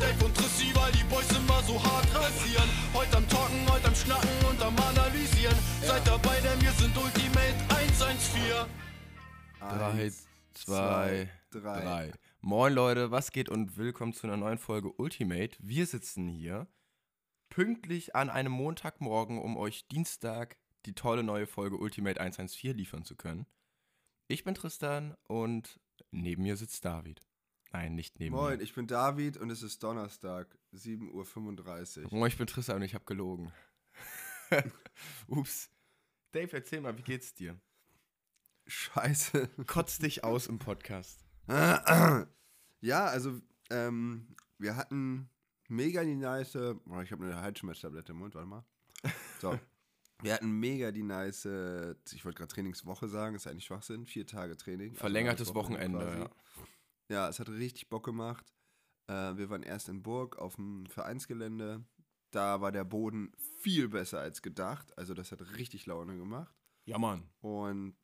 Dave und Trissi, weil die Boys immer so hart rasieren. Heute am Talken, heute am Schnacken und am Analysieren. Seid dabei, denn wir sind Ultimate 114. 3, 2, 3. Moin Leute, was geht und willkommen zu einer neuen Folge Ultimate. Wir sitzen hier pünktlich an einem Montagmorgen, um euch Dienstag die tolle neue Folge Ultimate 114 liefern zu können. Ich bin Tristan und neben mir sitzt David. Nein, nicht neben Moin, mir. ich bin David und es ist Donnerstag, 7.35 Uhr. Moin, ich bin Tristan und ich habe gelogen. Ups. Dave, erzähl mal, wie geht's dir? Scheiße. Kotz dich aus im Podcast. ja, also, ähm, wir hatten mega die nice. Oh, ich habe eine Halsschmerztablette im Mund, warte mal. So. Wir hatten mega die nice, ich wollte gerade Trainingswoche sagen, ist eigentlich Schwachsinn, vier Tage Training. also Verlängertes das Wochenende, quasi. ja. Ja, es hat richtig Bock gemacht. Äh, wir waren erst in Burg auf dem Vereinsgelände. Da war der Boden viel besser als gedacht. Also das hat richtig Laune gemacht. Ja, Mann. Und,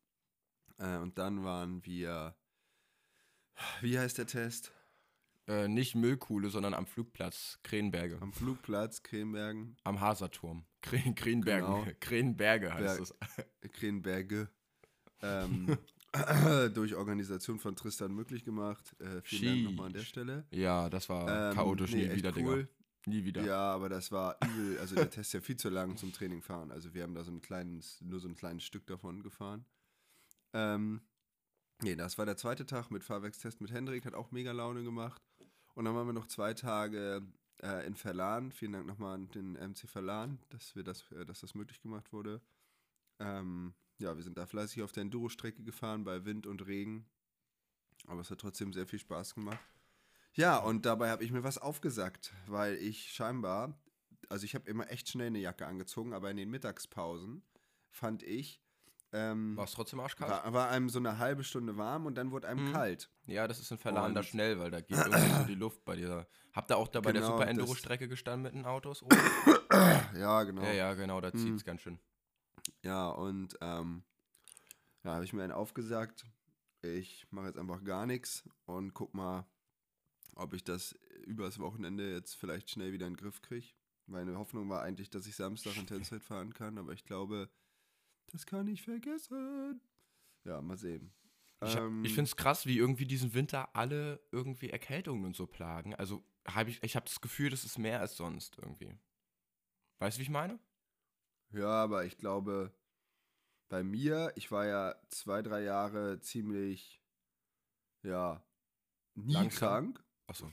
äh, und dann waren wir. Wie heißt der Test? Äh, nicht Müllkuhle, sondern am Flugplatz Krenberge. Am Flugplatz Krenbergen. Am Haserturm. Kren Krenbergen. Genau. Krenberge heißt Berg- es. Krenberge. Ähm, durch Organisation von Tristan möglich gemacht. Äh, vielen Dank nochmal an der Sheesh. Stelle. Ja, das war Ähm, chaotisch. nee, nie wieder, cool. Digga. Nie wieder. Ja, aber das war übel. Also der Test ist ja viel zu lang zum Training fahren. Also wir haben da so ein kleines, nur so ein kleines Stück davon gefahren. Ähm, nee, das war der zweite Tag mit Fahrwerkstest mit Hendrik, hat auch mega Laune gemacht. Und dann waren wir noch zwei Tage äh, in Verlan. Vielen Dank nochmal an den MC Verlan, dass wir das, äh, dass das möglich gemacht wurde. Ähm, ja, wir sind da fleißig auf der Enduro-Strecke gefahren bei Wind und Regen. Aber es hat trotzdem sehr viel Spaß gemacht. Ja, und dabei habe ich mir was aufgesackt, weil ich scheinbar, also ich habe immer echt schnell eine Jacke angezogen, aber in den Mittagspausen fand ich, ähm, War es trotzdem arschkalt? war, war einem so eine halbe Stunde warm und dann wurde einem Mhm. kalt. Ja, das ist in Verlan da schnell, weil da geht irgendwie so die Luft bei dir. Habt ihr auch da bei der Genau, Super das- Enduro-Strecke gestanden mit den Autos? Ja, genau. Ja, ja, genau, da Mhm. zieht's ganz schön. Ja, und ähm, ja, habe ich mir einen aufgesagt. Ich mache jetzt einfach gar nichts und guck mal, ob ich das übers Wochenende jetzt vielleicht schnell wieder in den Griff kriege. Meine Hoffnung war eigentlich, dass ich Samstag in Tennessee fahren kann, aber ich glaube, das kann ich vergessen. Ja, mal sehen. Ich, Ähm, ich finde es krass, wie irgendwie diesen Winter alle irgendwie Erkältungen und so plagen. Also hab ich, ich habe das Gefühl, das ist mehr als sonst irgendwie. Weißt du, wie ich meine? Ja, aber ich glaube, bei mir, ich war ja zwei, drei Jahre ziemlich, ja, nie Langsam. krank. Achso.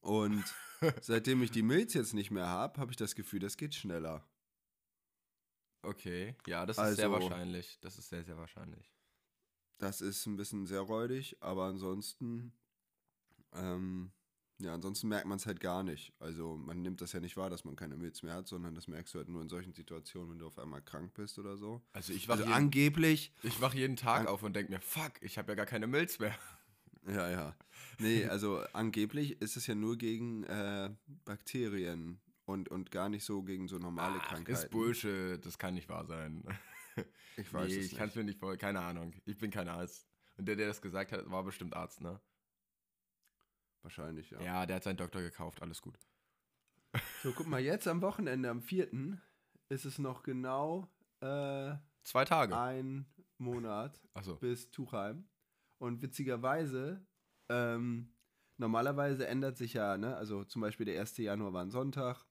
Und seitdem ich die Milz jetzt nicht mehr habe, habe ich das Gefühl, das geht schneller. Okay, ja, das ist sehr Also- wahrscheinlich. Das ist sehr, sehr wahrscheinlich. Das ist ein bisschen sehr räudig, aber ansonsten, ähm, ja, ansonsten merkt man es halt gar nicht. Also man nimmt das ja nicht wahr, dass man keine Milz mehr hat, sondern das merkst du halt nur in solchen Situationen, wenn du auf einmal krank bist oder so. Also ich wach, Also angeblich, ich wach jeden Tag auf und denk mir, fuck, ich habe ja gar keine Milz mehr. ja, ja. Nee, also angeblich ist es ja nur gegen äh, Bakterien und, und gar nicht so gegen so normale Ach, Krankheiten. ist Bullshit, das kann nicht wahr sein. Ich weiß nee, es ich kann es nicht. mir nicht vor, keine Ahnung. Ich bin kein Arzt. Und der, der das gesagt hat, war bestimmt Arzt, ne? Wahrscheinlich, ja. Ja, der hat seinen Doktor gekauft, alles gut. So, guck mal, jetzt am Wochenende, am 4. ist es noch genau äh, Zwei Tage. ein Monat Achso. bis Tuchheim. Und witzigerweise, ähm, normalerweise ändert sich ja, ne? Also zum Beispiel der 1. Januar war ein Sonntag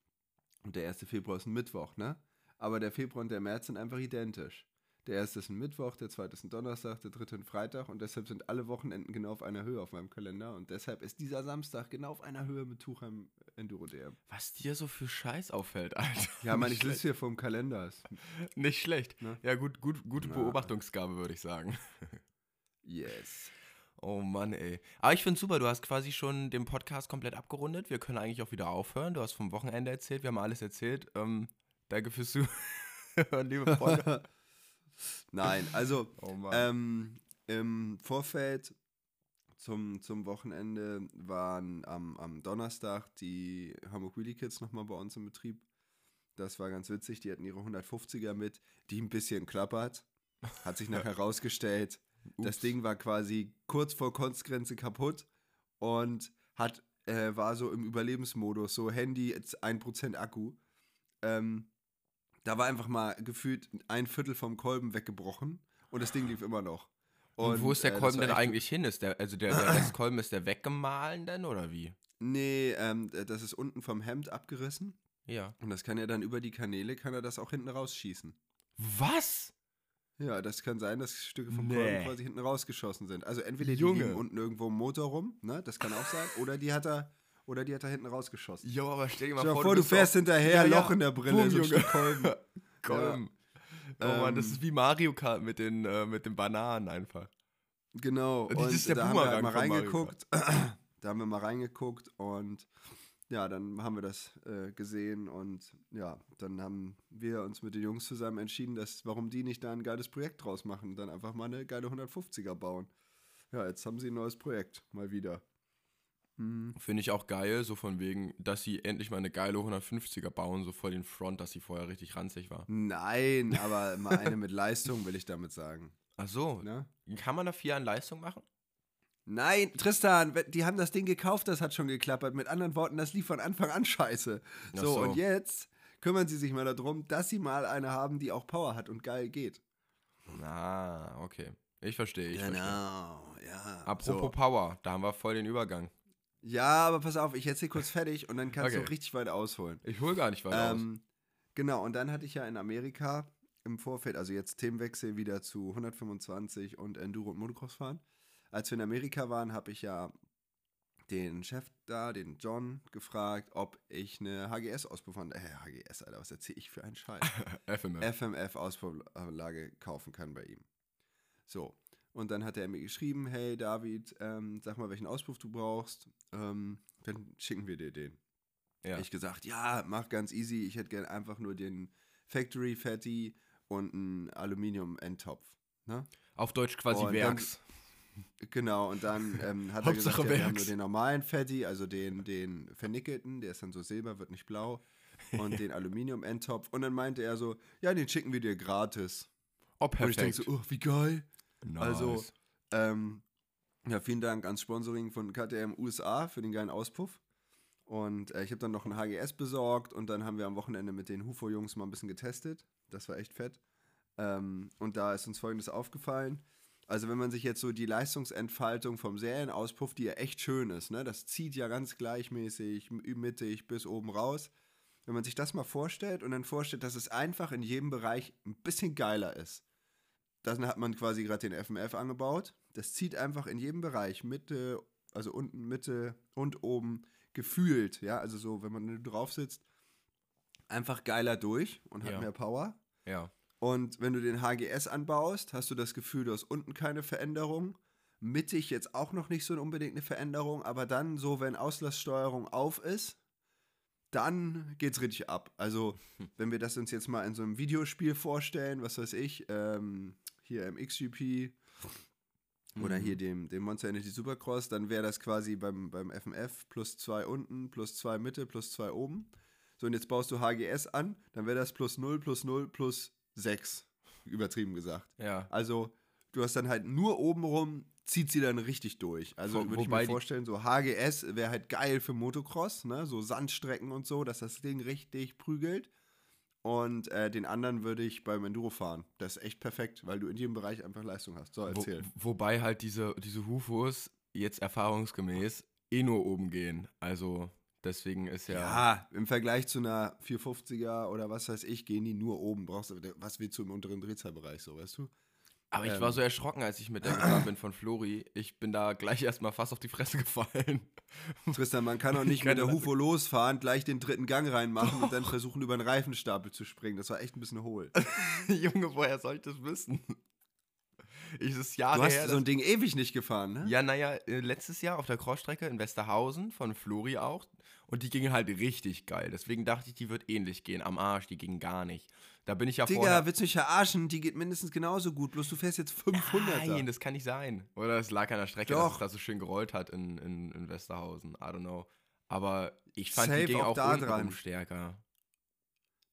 und der 1. Februar ist ein Mittwoch, ne? Aber der Februar und der März sind einfach identisch. Der erste ist ein Mittwoch, der zweite ist ein Donnerstag, der dritte ein Freitag und deshalb sind alle Wochenenden genau auf einer Höhe auf meinem Kalender und deshalb ist dieser Samstag genau auf einer Höhe mit Tuchheim Enduro DM. Was dir so für Scheiß auffällt, Alter. Ja, man, ich sitze hier vom Kalender. Nicht schlecht. Ne? Ja, gut, gut, gute Na. Beobachtungsgabe, würde ich sagen. Yes. Oh Mann, ey. Aber ich finde super, du hast quasi schon den Podcast komplett abgerundet. Wir können eigentlich auch wieder aufhören. Du hast vom Wochenende erzählt, wir haben alles erzählt. Ähm, danke fürs Zuhören, liebe Freunde. Nein, also Oh ähm, im Vorfeld zum, zum Wochenende waren am, am Donnerstag die Hamburg Wheelie Kids nochmal bei uns im Betrieb. Das war ganz witzig. Die hatten ihre 150er mit, die ein bisschen klappert. Hat sich nachher herausgestellt, das. Ding war quasi kurz vor Konstgrenze kaputt und hat äh, war so im Überlebensmodus, so Handy, jetzt 1% Akku. Ähm, da war einfach mal gefühlt ein Viertel vom Kolben weggebrochen und das Ding lief immer noch. Und, wo ist der äh, Kolben denn eigentlich hin? Ist der, also der, der Restkolben, ist der weggemahlen denn oder wie? Nee, ähm, das ist unten vom Hemd abgerissen Ja. und das kann er dann über die Kanäle, kann er das auch hinten rausschießen. Was? Ja, das kann sein, dass Stücke vom Nee. Kolben quasi hinten rausgeschossen sind. Also entweder die Junge. liegen unten irgendwo im Motor rum, ne, das kann auch sein, oder die hat er, oder die hat er hinten rausgeschossen. Jo, aber stell dir Stell dir vor, du bist fährst hinterher, Ja, ja. Loch in der Brille, Boom, so Junge. Kolben. Kolben. Oh Mann, das ist wie Mario Kart mit den, äh, mit den Bananen einfach. Genau. Das Und ist der da haben wir halt mal reingeguckt. da haben wir mal reingeguckt und ja, dann haben wir das äh, gesehen und ja, dann haben wir uns mit den Jungs zusammen entschieden, dass warum die nicht da ein geiles Projekt draus machen und dann einfach mal eine geile 150er bauen. Ja, jetzt haben sie ein neues Projekt, mal wieder. Hm. Finde ich auch geil, so von wegen, dass sie endlich mal eine geile 150er bauen, so voll den Front, dass sie vorher richtig ranzig war. Nein, aber mal eine mit Leistung, will ich damit sagen. Ach so, Ne? kann man da viel an Leistung machen? Nein, Tristan, die haben das Ding gekauft, das hat schon geklappert. Mit anderen Worten, das lief von Anfang an scheiße. So, so. und jetzt kümmern sie sich mal darum, dass sie mal eine haben, die auch Power hat und geil geht. Ah, okay. Ich verstehe, ich verstehe. Genau, ja. Apropos so. Power, da haben wir voll den Übergang. Ja, aber pass auf, ich erzähl kurz fertig und dann kannst Okay. du richtig weit ausholen. Ich hol gar nicht weiter aus. Ähm, genau, und dann hatte ich ja in Amerika im Vorfeld, also jetzt Themenwechsel wieder zu 125 und Enduro und Motocross fahren. Als wir in Amerika waren, habe ich ja den Chef da, den John, gefragt, ob ich eine HGS-Auspuffern, äh, HGS, Alter, was erzähle ich für einen Scheiß? FMF. FMF-Auspuffanlage kaufen kann bei ihm. So, und dann hat er mir geschrieben, hey David, ähm, sag mal, welchen Auspuff du brauchst, ähm, dann schicken wir dir den. ja. Ich gesagt, ja, mach ganz easy. Ich hätte gern einfach nur den Factory Fatty und einen Aluminium-Endtopf. Ne? Auf Deutsch quasi Und dann- Werks. Genau, und dann ähm, hat er gesagt, ja, wir haben nur den normalen Fatty, also den, den vernickelten, der ist dann so silber, wird nicht blau. Und den Aluminium-Endtopf. Und dann meinte er so, ja, den schicken wir dir gratis. Oh, Und ich perfekt. denke so, oh, wie geil. Nice. also, Ähm, ja, vielen Dank ans Sponsoring von KTM USA für den geilen Auspuff. Und äh, ich habe dann noch ein HGS besorgt und dann haben wir am Wochenende mit den Hufo-Jungs mal ein bisschen getestet. Das war echt fett. Ähm, und da ist uns folgendes aufgefallen. Also, wenn man sich jetzt so die Leistungsentfaltung vom Serienauspuff, die ja echt schön ist, ne, das zieht ja ganz gleichmäßig, mittig bis oben raus. Wenn man sich das mal vorstellt und dann vorstellt, dass es einfach in jedem Bereich ein bisschen geiler ist. Dann hat man quasi gerade den FMF angebaut. Das zieht einfach in jedem Bereich, Mitte, also unten, Mitte und oben gefühlt, ja, also so, wenn man drauf sitzt, einfach geiler durch und hat Ja. mehr Power. ja. Und wenn du den HGS anbaust, hast du das Gefühl, du hast unten keine Veränderung. Mittig jetzt auch noch nicht so unbedingt eine Veränderung, aber dann so, wenn Auslasssteuerung auf ist, dann geht's richtig ab. Also, wenn wir das uns jetzt mal in so einem Videospiel vorstellen, was weiß ich, ähm, hier im XGP oder Mhm. hier dem, dem Monster Energy Supercross, dann wäre das quasi beim, beim FMF plus zwei unten, plus zwei Mitte, plus zwei oben. So, und jetzt baust du HGS an, dann wäre das plus 0, plus 0, plus 6, übertrieben gesagt. Ja. Also, du hast dann halt nur oben rum, zieht sie dann richtig durch. Also, würde ich mir vorstellen, so HGS wäre halt geil für Motocross, ne? So Sandstrecken und so, dass das Ding richtig prügelt. Und äh, den anderen würde ich beim Enduro fahren. Das ist echt perfekt, weil du in jedem Bereich einfach Leistung hast. So, Wo, erzähl. wobei halt diese, diese Hufos jetzt erfahrungsgemäß eh nur oben gehen. Also deswegen ist ja. Ja, im Vergleich zu einer 450er oder was weiß ich, gehen die nur oben. Brauchst du, was willst du im unteren Drehzahlbereich, so, weißt du? Aber ich ähm, war so erschrocken, als ich mit der gefahren bin von Flori. Ich bin da gleich erstmal fast auf die Fresse gefallen. Tristan, man kann auch nicht mit der Hufo losfahren, gleich den dritten Gang reinmachen und dann versuchen, über einen Reifenstapel zu springen. Das war echt ein bisschen hohl. Junge, woher soll ich das wissen? Ich ist Jahre Du hast her. so ein Ding ewig nicht gefahren, ne? Ja, naja, äh, letztes Jahr auf der Crossstrecke in Westerhausen von Flori auch. Und die ging halt richtig geil. Deswegen dachte ich, die wird ähnlich gehen. Am Arsch, die ging gar nicht. Da bin ich ja Digga, vorher. willst du mich verarschen? Die geht mindestens genauso gut, bloß du fährst jetzt 500 Nein, das kann nicht sein. Oder es lag an der Strecke, Doch. dass es da so schön gerollt hat in, in, in Westerhausen. I don't know. Aber ich fand, Safe die ging auch auch dran. stärker.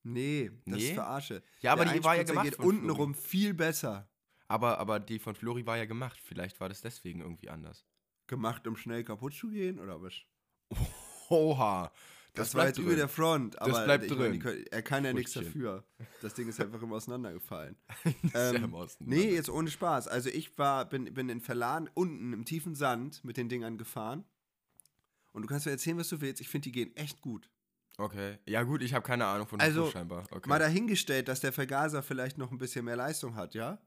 Nee, das Nee? ist verarsche. Ja, aber Der die war ja gemacht geht untenrum viel besser. Aber, aber die von Flori war ja gemacht. Vielleicht war das deswegen irgendwie anders. Gemacht, um schnell kaputt zu gehen, oder was? Oha. Das, war jetzt über der Front, aber bleibt ich meine, drin. können- er kann ja nichts dafür. Das Ding ist einfach immer auseinandergefallen. Ist ja Ähm, im Osten. nee, jetzt ohne Spaß. Also ich war, bin, bin in Verlan unten im tiefen Sand mit den Dingern gefahren. Und du kannst mir erzählen, was du willst. Ich finde, die gehen echt gut. Okay. Ja, gut, ich habe keine Ahnung von Also, Hufo scheinbar. Okay. Mal dahingestellt, dass der Vergaser vielleicht noch ein bisschen mehr Leistung hat, ja?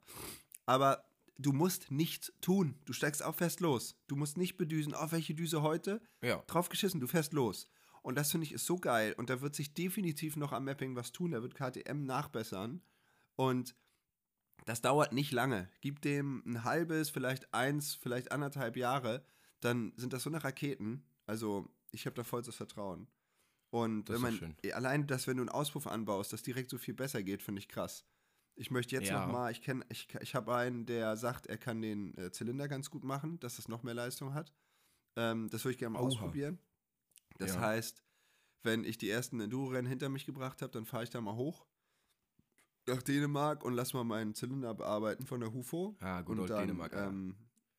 Aber du musst nichts tun. Du steigst auch fest los. Du musst nicht bedüsen, auf welche Düse heute? ja. Drauf geschissen, du fährst los. Und das finde ich ist so geil. Und da wird sich definitiv noch am Mapping was tun. Da wird KTM nachbessern. Und das dauert nicht lange. Gib dem ein halbes, vielleicht eins, vielleicht anderthalb Jahre. Dann sind das so eine Raketen. Also, ich habe da vollstes Vertrauen. Und Das man, allein, dass wenn du einen Auspuff anbaust, das direkt so viel besser geht, finde ich krass. Ich möchte jetzt Ja. noch mal, ich kenne, ich, ich habe einen, der sagt, er kann den äh, Zylinder ganz gut machen, dass das noch mehr Leistung hat. Ähm, das würde ich gerne mal Oha. ausprobieren. Das Ja. heißt, wenn ich die ersten Enduro-Rennen hinter mich gebracht habe, dann fahre ich da mal hoch nach Dänemark und lass mal meinen Zylinder bearbeiten von der Hufo. Ah, gut, und dann Dänemark. ja. ähm,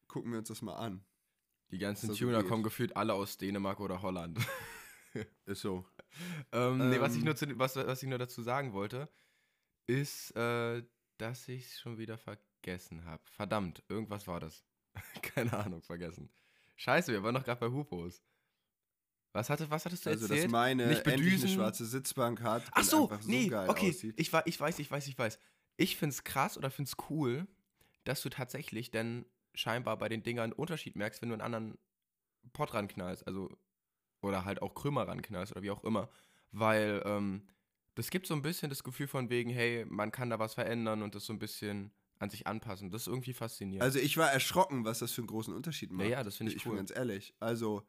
gucken wir uns das mal an. Die ganzen das Tuner kommen gefühlt alle aus Dänemark oder Holland. Ist so. ähm, nee, was ich, Ähm. nur zu, was, was ich nur dazu sagen wollte, ist, äh, dass ich es schon wieder vergessen habe. Verdammt, irgendwas war das. Keine Ahnung, vergessen. Scheiße, wir waren doch gerade bei Hupos. Was, hatte, was hattest du Also, erzählt? dass meine Nicht endlich eine bedüsen. schwarze Sitzbank hat Ach so, so nee, geil okay. aussieht. Ich, ich weiß, ich weiß, ich weiß. Ich find's krass oder find's cool, dass du tatsächlich denn scheinbar bei den Dingern einen Unterschied merkst, wenn du einen anderen Pott ranknallst, also oder halt auch Krümmer ranknallst oder wie auch immer, weil ähm, das gibt so ein bisschen das Gefühl von wegen, hey, man kann da was verändern und das so ein bisschen an sich anpassen. Das ist irgendwie faszinierend. Also ich war erschrocken, was das für einen großen Unterschied macht. ja, das finde ich Ich cool. bin ganz ehrlich. Also,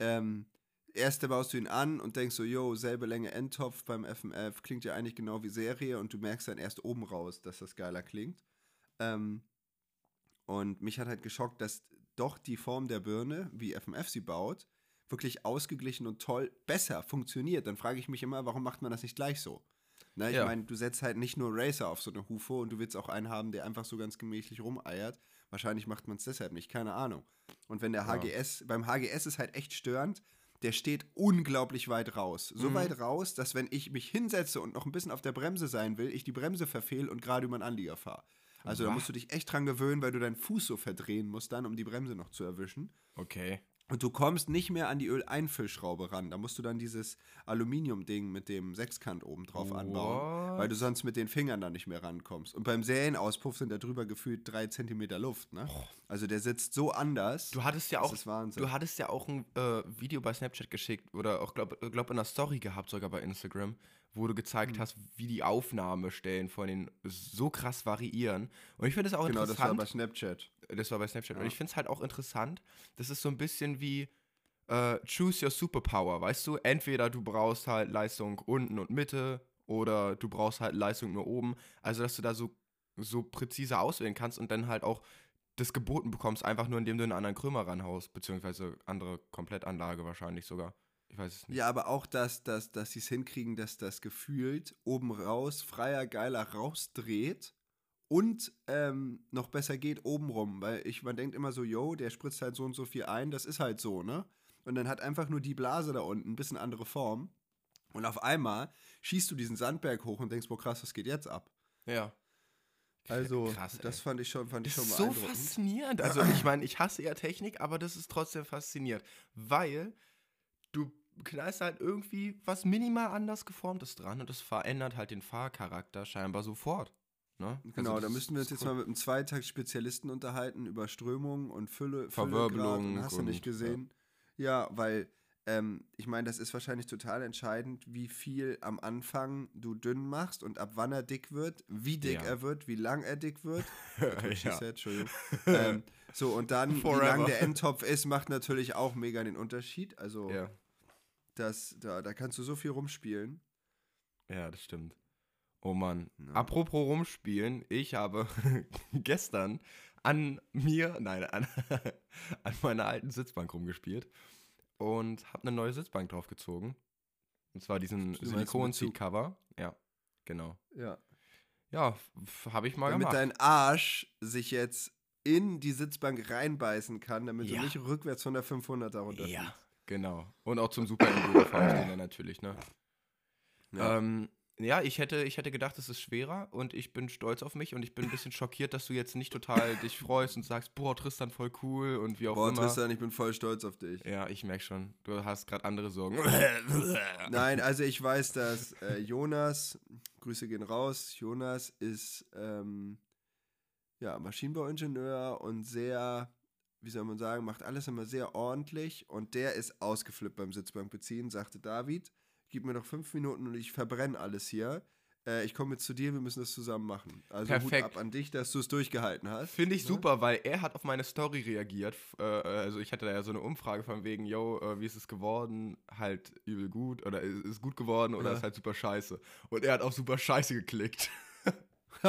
ähm, erste baust du ihn an und denkst so, yo, selbe Länge Endtopf beim FMF, klingt ja eigentlich genau wie Serie und du merkst dann erst oben raus, dass das geiler klingt. Ähm, und mich hat halt geschockt, dass doch die Form der Birne, wie FMF sie baut, wirklich ausgeglichen und toll besser funktioniert. Dann frage ich mich immer, warum macht man das nicht gleich so? Na, ich Ja. meine, du setzt halt nicht nur Racer auf so eine Hufo und du willst auch einen haben, der einfach so ganz gemächlich rumeiert. Wahrscheinlich macht man es deshalb nicht, keine Ahnung. Und wenn der Ja. HGS, beim HGS ist halt echt störend, der steht unglaublich weit raus. So Mhm. weit raus, dass wenn ich mich hinsetze und noch ein bisschen auf der Bremse sein will, ich die Bremse verfehle und gerade über einen Anlieger fahre. Also da Was? musst du dich echt dran gewöhnen, weil du deinen Fuß so verdrehen musst dann, um die Bremse noch zu erwischen. okay. Und du kommst nicht mehr an die Öleinfüllschraube ran. Da musst du dann dieses Aluminium-Ding mit dem Sechskant oben drauf anbauen, What? weil du sonst mit den Fingern da nicht mehr rankommst. Und beim Serienauspuff sind da drüber gefühlt drei Zentimeter Luft. Ne? Also der sitzt so anders. Du hattest ja auch, du hattest ja auch ein äh, Video bei Snapchat geschickt oder auch glaub, glaub in der Story gehabt sogar bei Instagram, wo du gezeigt Hm. hast, wie die Aufnahmestellen von den so krass variieren. Und ich finde es auch genau, das war interessant. bei Snapchat. Das war bei Snapchat. Und Ja. ich finde es halt auch interessant. Das ist so ein bisschen wie äh, Choose Your Superpower, weißt du? Entweder du brauchst halt Leistung unten und Mitte oder du brauchst halt Leistung nur oben. Also, dass du da so, so präzise auswählen kannst und dann halt auch das geboten bekommst, einfach nur indem du einen anderen Krümmer ranhaust, beziehungsweise andere Komplettanlage wahrscheinlich sogar. Ich weiß es nicht. Ja, aber auch, dass, dass, dass sie es hinkriegen, dass das gefühlt oben raus, freier, geiler rausdreht und ähm, noch besser geht oben rum. Weil ich, man denkt immer so, yo, der spritzt halt so und so viel ein, das ist halt so, ne? Und dann hat einfach nur die Blase da unten ein bisschen andere Form. Und auf einmal schießt du diesen Sandberg hoch und denkst, boah, krass, was geht jetzt ab? Ja. Also, Krass, das fand ich schon, fand ich Das schon ist so beeindruckend. faszinierend. Also, ich meine, ich hasse ja Technik, aber das ist trotzdem faszinierend, weil du knallst halt irgendwie was minimal anders geformtes dran und das verändert halt den Fahrcharakter scheinbar sofort. Ne? Genau, Also da müssten wir uns jetzt cool. mal mit einem Zweitakt-Spezialisten unterhalten über Strömung und Fülle, Verwirbelung hast du nicht gesehen. Ja, weil ähm, ich meine, das ist wahrscheinlich total entscheidend, wie viel am Anfang du dünn machst und ab wann er dick wird, wie dick Ja. er wird, wie lang er dick wird. Ja. said, Entschuldigung. ähm, so, und dann, wie Forever. lang der Endtopf ist, macht natürlich auch mega den Unterschied. Also, ja. Das, da, da kannst du so viel rumspielen. ja, das stimmt. Oh Mann. Ja. Apropos rumspielen, ich habe gestern an mir, nein, an, an meiner alten Sitzbank rumgespielt und habe eine neue Sitzbank draufgezogen. Und zwar diesen Silikon-Seat-Cover. Ja, genau. Ja. Ja, habe ich mal damit gemacht. dein Arsch sich jetzt in die Sitzbank reinbeißen kann, damit Ja. du nicht rückwärts von der 500er runterfliegst. Ja, Genau. Und auch zum Super Enduro fahre ich den dann natürlich, ne? Ja. Ähm, ja, ich hätte, ich hätte gedacht, es ist schwerer und ich bin stolz auf mich und ich bin ein bisschen schockiert, dass du jetzt nicht total dich freust und sagst, boah, Tristan voll cool und wie auch Boah, immer. Tristan, ich bin voll stolz auf dich. Ja, ich merke schon, du hast gerade andere Sorgen. Nein, also ich weiß, dass äh, Jonas, Grüße gehen raus, Jonas ist ähm, ja, Maschinenbauingenieur und sehr, wie soll man sagen, macht alles immer sehr ordentlich und der ist ausgeflippt beim Sitzbankbeziehen, sagte David, gib mir noch fünf Minuten und ich verbrenne alles hier. Äh, ich komme jetzt zu dir, wir müssen das zusammen machen. Also Perfekt. Hut ab an dich, dass du es durchgehalten hast. Finde ich Ne? super, weil er hat auf meine Story reagiert. F- Äh, also ich hatte da ja so eine Umfrage von wegen, yo, äh, wie ist es geworden? Halt übel gut oder ist ist gut geworden oder Ja. ist halt super scheiße. Und er hat auf super scheiße geklickt.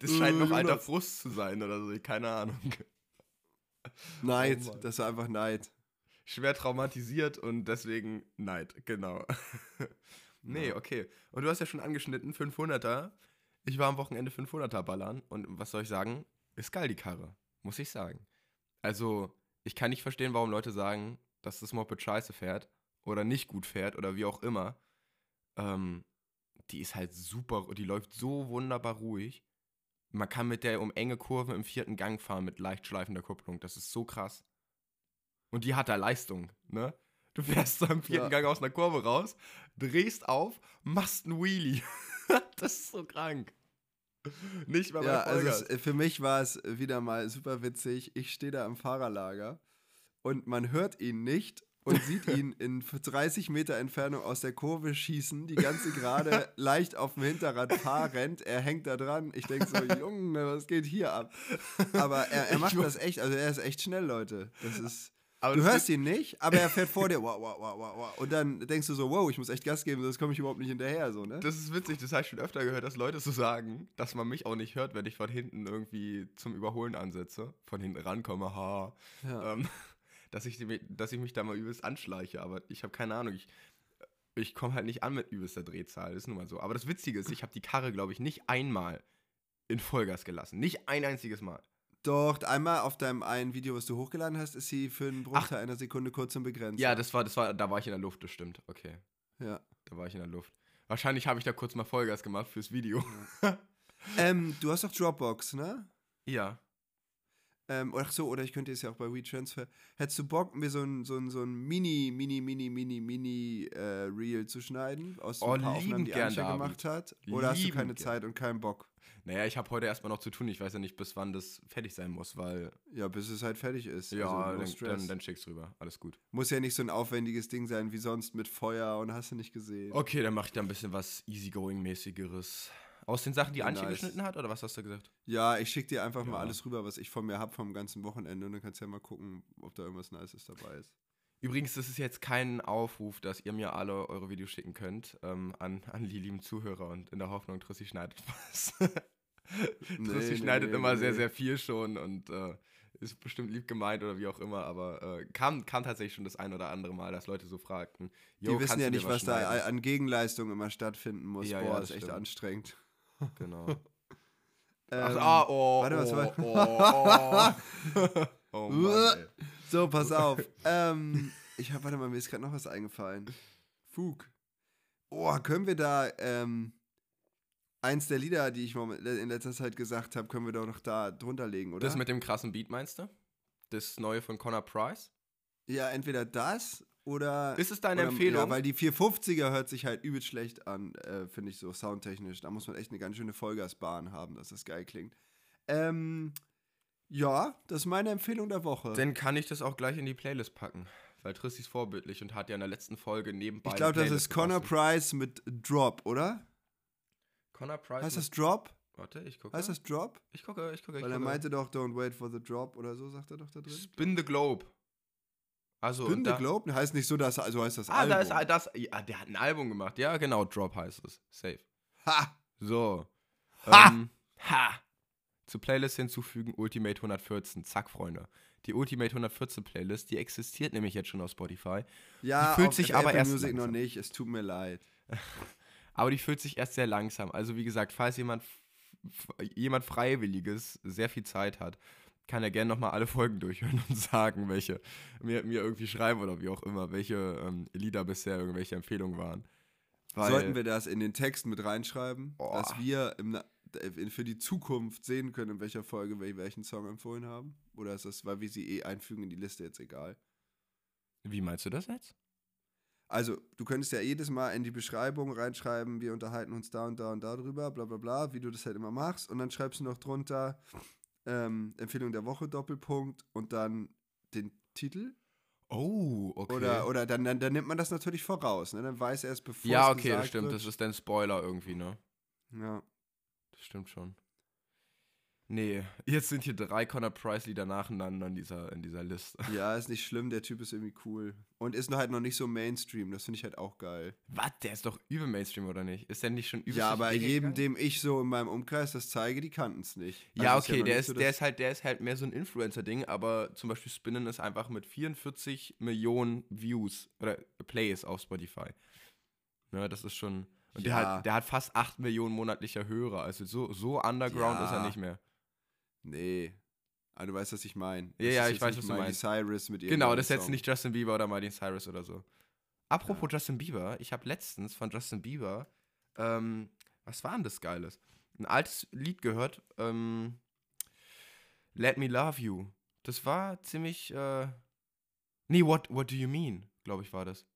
Das scheint Äh, noch alter Jonas. Frust zu sein oder so, keine Ahnung. Neid, Oh das war einfach Neid. Schwer traumatisiert und deswegen Neid, genau. nee, okay. Und du hast ja schon angeschnitten, 500er. Ich war am Wochenende 500er ballern und was soll ich sagen? Ist geil die Karre, muss ich sagen. Also, ich kann nicht verstehen, warum Leute sagen, dass das Moped scheiße fährt oder nicht gut fährt oder wie auch immer. Ähm, die ist halt super, die läuft so wunderbar ruhig. Man kann mit der um enge Kurven im vierten Gang fahren mit leicht schleifender Kupplung. Das ist so krass. Und die hat da Leistung, ne? Du fährst so im vierten Ja. Gang aus einer Kurve raus, drehst auf, machst einen Wheelie. das ist so krank. Nicht mal Ja, also es, äh, für mich war es wieder mal super witzig. Ich stehe da im Fahrerlager und man hört ihn nicht und sieht ihn in 30 Meter Entfernung aus der Kurve schießen, die ganze gerade leicht auf dem Hinterrad fahrend. Er hängt da dran. Ich denke so, Junge, was geht hier ab? Aber er, er macht das echt, also er ist echt schnell, Leute. Das ist. Aber Du hörst ihn nicht, aber er fährt vor dir. Wow, wow, wow, wow, wow. Und dann denkst du so, wow, ich muss echt Gas geben, sonst komme ich überhaupt nicht hinterher. So, ne? Das ist witzig, das habe ich schon öfter gehört, dass Leute so sagen, dass man mich auch nicht hört, wenn ich von hinten irgendwie zum Überholen ansetze, von hinten rankomme, ha, Ja. ähm, dass, ich, dass ich mich da mal übelst anschleiche, aber ich habe keine Ahnung, ich, ich komme halt nicht an mit übelster Drehzahl, das ist nun mal so. Aber das Witzige ist, ich habe die Karre, glaube ich, nicht einmal in Vollgas gelassen, nicht ein einziges Mal. Doch, einmal auf deinem einen Video, was du hochgeladen hast, ist sie für einen Bruchteil einer Sekunde kurz und begrenzt. Ja, das war, das war, da war ich in der Luft, das stimmt, okay, Ja. da war ich in der Luft. Wahrscheinlich habe ich da kurz mal Vollgas gemacht fürs Video. Ähm, du hast doch Dropbox, ne? Ja. Ähm, ach so, oder ich könnte es ja auch bei WeTransfer. Hättest du Bock, mir so ein, so ein, so ein Mini, Mini, Mini, Mini, Mini äh, Reel zu schneiden? Aus so Oh, ein paar Aufnahmen, die David. gemacht hat? Oder hast du keine gern. Zeit und keinen Bock? Naja, ich habe heute erstmal noch zu tun. Ich weiß ja nicht, bis wann das fertig sein muss, weil. Ja, bis es halt fertig ist. Ja, also, dann, dann, dann schick's rüber. Alles gut. Muss ja nicht so ein aufwendiges Ding sein wie sonst mit Feuer und hast du nicht gesehen. Okay, dann mache ich da ein bisschen was Easygoing-mäßigeres. Aus den Sachen, die Antje nice. geschnitten hat, oder was hast du gesagt? Ja, ich schicke dir einfach mal Ja. alles rüber, was ich von mir habe vom ganzen Wochenende und dann kannst du ja mal gucken, ob da irgendwas Nices dabei ist. Übrigens, das ist jetzt kein Aufruf, dass ihr mir alle eure Videos schicken könnt ähm, an, an die lieben Zuhörer und in der Hoffnung, Trissi schneidet was. Trissi nee, schneidet nee, immer nee, sehr, nee. sehr viel schon und äh, ist bestimmt lieb gemeint oder wie auch immer, aber äh, kam, kam tatsächlich schon das ein oder andere Mal, dass Leute so fragten. Die "Jo, wissen ja nicht, was da schneiden?" an Gegenleistung immer stattfinden muss. Ja, Boah, ja, das ist echt stimmt. anstrengend. Genau. Ähm, Ach, ah, oh, warte, was oh, war- oh, oh. oh Mann, ey. So, pass auf. ähm, ich hab, warte mal, mir ist gerade noch was eingefallen. Fug. Oh, können wir da ähm, eins der Lieder, die ich in letzter Zeit gesagt habe, können wir doch noch da drunter legen, oder? Das mit dem krassen Beat meinst du? Das neue von Connor Price? ja, entweder das oder. Ist es deine oder, Empfehlung? Ja, weil die 450er hört sich halt übel schlecht an, äh, finde ich so soundtechnisch. Da muss man echt eine ganz schöne Vollgasbahn haben, dass das geil klingt. Ähm, ja, das ist meine Empfehlung der Woche. Dann kann ich das auch gleich in die Playlist packen. Weil Trissi ist vorbildlich und hat ja in der letzten Folge nebenbei. ich glaube, das ist Connor. Price mit Drop, oder? Connor Price. Heißt das Drop? Warte, ich gucke. Heißt das Drop? Ich gucke, ich gucke. Ich Weil er gucke. meinte doch, don't wait for the drop oder so, sagt er doch da drin. Spin the Globe. Also, Spin und the da, Globe? Heißt nicht so, dass, also heißt das Ah, Album. da ist das. Ja, der hat ein Album gemacht. Ja, genau, Drop heißt es. Safe. Ha! So. Ha! Ähm, ha! Zur Playlist hinzufügen Ultimate 114. Zack, Freunde. Die Ultimate 114 Playlist, die existiert nämlich jetzt schon auf Spotify. Ja, Die füllt auf sich Apple aber erst Music noch nicht, es tut mir leid. Aber die füllt sich erst sehr langsam. Also wie gesagt, falls jemand, jemand Freiwilliges sehr viel Zeit hat, kann ja gerne nochmal alle Folgen durchhören und sagen, welche, mir, mir irgendwie schreiben oder wie auch immer, welche ähm, Lieder bisher irgendwelche Empfehlungen waren. Weil, Sollten wir das in den Text mit reinschreiben, oh. dass wir im, für die Zukunft sehen können, in welcher Folge wir welchen Song empfohlen haben? Oder ist das, weil wir sie eh einfügen in die Liste, jetzt egal? Wie meinst du das jetzt? Also, du könntest ja jedes Mal in die Beschreibung reinschreiben, wir unterhalten uns da und da und da drüber, bla bla bla, wie du das halt immer machst. Und dann schreibst du noch drunter ähm, Empfehlung der Woche, Doppelpunkt und dann den Titel. Oh, okay. Oder, oder dann, dann, dann nimmt man das natürlich voraus, ne? Dann weiß er es bevor Ja, okay, das stimmt. Wird. Das ist dann Spoiler irgendwie, ne? Ja. Das stimmt schon. Nee, jetzt sind hier drei Connor Price-Lieder nacheinander in dieser, in dieser Liste. Ja, ist nicht schlimm, der Typ ist irgendwie cool. Und ist noch halt noch nicht so Mainstream, das finde ich halt auch geil. Was? Der ist doch übel Mainstream, oder nicht? Ist der nicht schon übel Ja, aber jedem, dem ich so in meinem Umkreis das zeige, die kannten es nicht. Also ja, okay, ist ja der, ist, so der, ist halt, der ist halt mehr so ein Influencer-Ding, aber zum Beispiel Spinnen ist einfach mit 44 Millionen Views oder Plays auf Spotify. Ja, das ist schon. Und ja. der, hat, der hat fast 8 Millionen monatlicher Hörer. Also so, so underground ja. ist er nicht mehr. Nee. Ah, du weißt, was ich meine. Ja, ja, ich weiß, was du meinst. Cyrus mit Genau, das ist jetzt nicht Justin Bieber oder Miley Cyrus oder so. Apropos ja. Justin Bieber, ich habe letztens von Justin Bieber, ähm, was war denn das Geiles? Ein altes Lied gehört, ähm, Let Me Love You. Das war ziemlich, äh, nee, What, what Do You Mean, glaube ich, war das.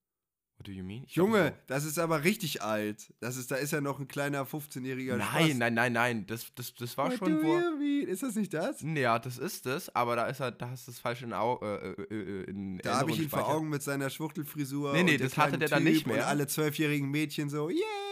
What do you mean? Ich Junge, glaub, das ist aber richtig alt. Das ist, da ist ja noch ein kleiner 15-jähriger Nein, Spaß. nein, nein, nein. Das, das, das war What schon. Do you mean? Ist das nicht das? Ja, das ist es, aber da ist er, da hast du es falsch in, Au äh, äh, äh in Da habe ich ihn vor Augen mit seiner Schwuchtelfrisur. Nee, nee, das hatte der dann nicht mehr. Und alle zwölfjährigen Mädchen so, yeah!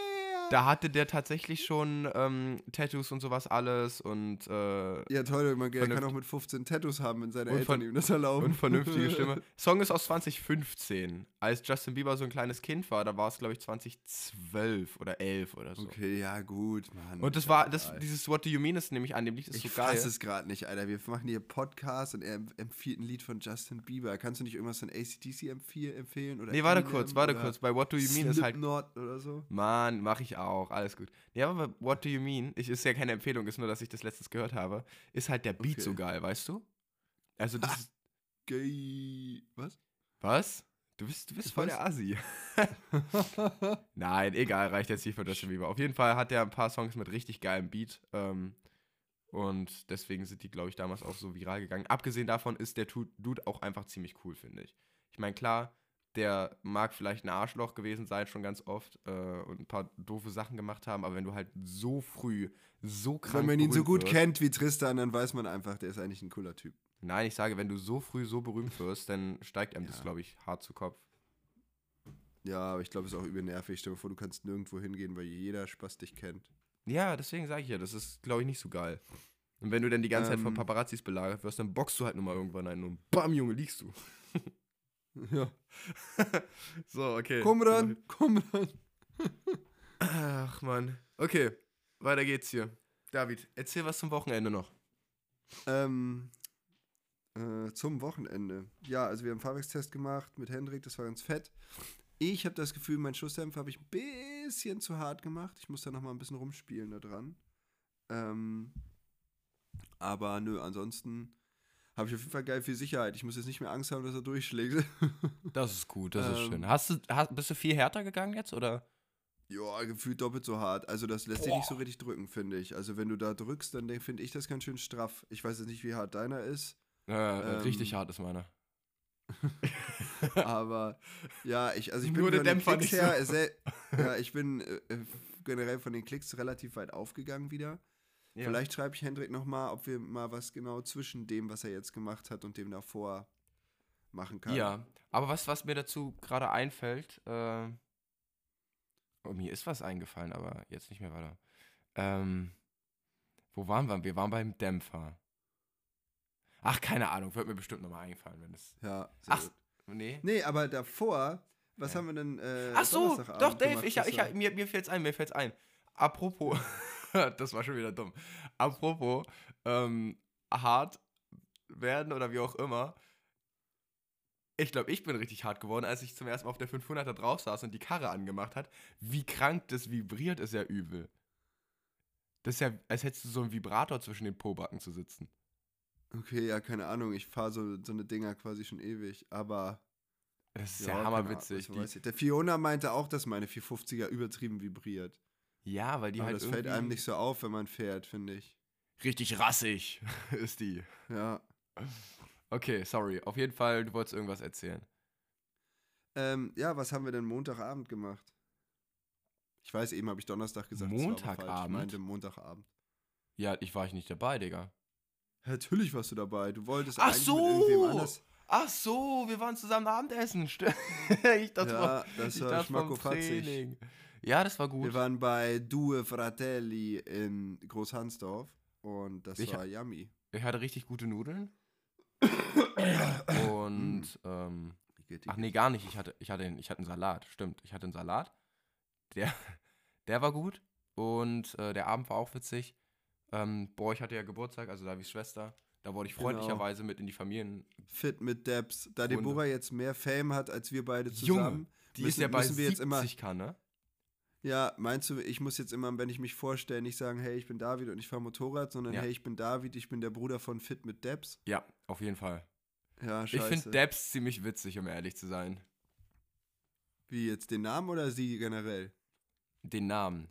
Da hatte der tatsächlich schon ähm, Tattoos und sowas alles und äh, Ja, toll, man kann auch mit 15 Tattoos haben, wenn seine Eltern ihm das erlauben. Und vernünftige Stimme. Song ist aus 2015. Als Justin Bieber so ein kleines Kind war, da war es, glaube ich, 2012 oder 11 oder so. Okay, ja, gut, Mann. Und das war, das, dieses What Do You Mean ist nämlich an dem Lied ist ich so geil. Ich weiß es gerade nicht, Alter. Wir machen hier Podcast und er empfiehlt ein Lied von Justin Bieber. Kannst du nicht irgendwas von ACDC empfehlen? Oder nee, warte kurz, warte kurz. Bei What Do You Mean ist halt. oder so. Mann, mach ich auch, alles gut. Ja, aber What Do You Mean, ich, ist ja keine Empfehlung, ist nur, dass ich das letztens gehört habe, ist halt der Beat okay. so geil, weißt du? Also das ist. Gay. Was? Was? Du bist, du bist voll der Assi. Nein, egal, reicht jetzt nicht für Justin Bieber. Auf jeden Fall hat er ein paar Songs mit richtig geilem Beat. Ähm, und deswegen sind die, glaube ich, damals auch so viral gegangen. Abgesehen davon ist der Dude auch einfach ziemlich cool, finde ich. Ich meine, klar, der mag vielleicht ein Arschloch gewesen sein, schon ganz oft, äh, und ein paar doofe Sachen gemacht haben, aber wenn du halt so früh, so krank Wenn man ihn so gut wirst, kennt wie Tristan, dann weiß man einfach, der ist eigentlich ein cooler Typ. Nein, ich sage, wenn du so früh so berühmt wirst, dann steigt einem ja. das, glaube ich, hart zu Kopf. Ja, aber ich glaube, es ist auch übel nervig. Stell dir vor, du kannst nirgendwo hingehen, weil jeder Spaß dich kennt. Ja, deswegen sage ich ja, das ist, glaube ich, nicht so geil. Und wenn du dann die ganze ähm, Zeit von ähm. Paparazzis belagert wirst, dann boxst du halt nur mal irgendwann ein und bam, Junge, liegst du. Ja. so, okay. Komm ran, komm ran. Ach, Mann. Okay, weiter geht's hier. David, erzähl was zum Wochenende noch. Ähm, äh, zum Wochenende. Ja, also wir haben einen Fahrwerkstest gemacht mit Hendrik, das war ganz fett. Ich habe das Gefühl, mein Schussdämpfer habe ich ein bisschen zu hart gemacht. Ich muss da noch mal ein bisschen rumspielen da dran. Ähm, aber nö, ansonsten habe ich auf jeden Fall geil viel Sicherheit. Ich muss jetzt nicht mehr Angst haben, dass er durchschlägt. Das ist gut, das ist ähm, schön. Hast du, hast, bist du viel härter gegangen jetzt, oder? Ja, gefühlt doppelt so hart. Also das lässt Boah. sich nicht so richtig drücken, finde ich. Also wenn du da drückst, dann finde ich das ganz schön straff. Ich weiß jetzt nicht, wie hart deiner ist. Äh, ähm, richtig hart ist meiner. aber ja, ich, also ich bin Nur von den Klicks her, so. ja, ich bin äh, generell von den Klicks relativ weit aufgegangen wieder. Ja. Vielleicht schreibe ich Hendrik nochmal, ob wir mal was genau zwischen dem, was er jetzt gemacht hat und dem davor machen können. Ja, aber was, was mir dazu gerade einfällt, äh, oh, mir ist was eingefallen, aber jetzt nicht mehr weiter. Ähm, wo waren wir? Wir waren beim Dämpfer. Ach, keine Ahnung, wird mir bestimmt nochmal eingefallen, wenn es. Ja, Ach, gut. nee. Nee, aber davor, was ja. haben wir denn. Äh, Ach so, doch, Dave, ich, ich, ich, mir, mir fällt's ein, mir fällt's ein. Apropos. das war schon wieder dumm. Apropos, ähm, hart werden oder wie auch immer. Ich glaube, ich bin richtig hart geworden, als ich zum ersten Mal auf der 500er drauf saß und die Karre angemacht hat. Wie krank das vibriert, ist ja übel. Das ist ja, als hättest du so einen Vibrator zwischen den Pobacken zu sitzen. Okay, ja, keine Ahnung. Ich fahre so, so eine Dinger quasi schon ewig. Aber Das ist ja, ja, hammerwitzig. Ahnung. Der Fiona meinte auch, dass meine 450er übertrieben vibriert. Ja, weil die aber halt das fällt einem nicht so auf, wenn man fährt, finde ich. richtig rassig ist die. Ja. Okay, sorry. Auf jeden Fall, du wolltest irgendwas erzählen. Ähm, ja, was haben wir denn Montagabend gemacht? Ich weiß, eben habe ich Donnerstag gesagt. falsch. Ich Montagabend? meinte Montagabend. Ja, ich war ich nicht dabei, Digga. Natürlich warst du dabei. Du wolltest Ach eigentlich mit irgendwem so! anders. Ach so, wir waren zusammen Abendessen. Ich dachte, Ja, das ich war schmackofatzig. Ja, das war gut. Wir waren bei Due Fratelli in Großhansdorf und das Ich- war yummy. Ich hatte richtig gute Nudeln. Und, ähm, Igitt, ach igitt. nee, gar nicht. Ich hatte, ich hatte, ich hatte einen Salat. Stimmt, ich hatte einen Salat. Der, der war gut. Und äh, der Abend war auch witzig. Ähm, boah, ich hatte ja Geburtstag, also Davis Schwester. Da wurde ich Genau. freundlicherweise mit in die Familien. Fit mit Debs. Da Runde. Deborah jetzt mehr Fame hat als wir beide Junge, zusammen. Die müssen, ist ja bei müssen wir 70 jetzt immer. kann, ne? Ja, meinst du, ich muss jetzt immer, wenn ich mich vorstelle, nicht sagen, hey, ich bin David und ich fahre Motorrad, sondern Ja. hey, ich bin David, ich bin der Bruder von Fit mit Debs? Ja, auf jeden Fall. Ja, Ich scheiße. finde Debs ziemlich witzig, um ehrlich zu sein. Wie jetzt den Namen oder sie generell? Den Namen.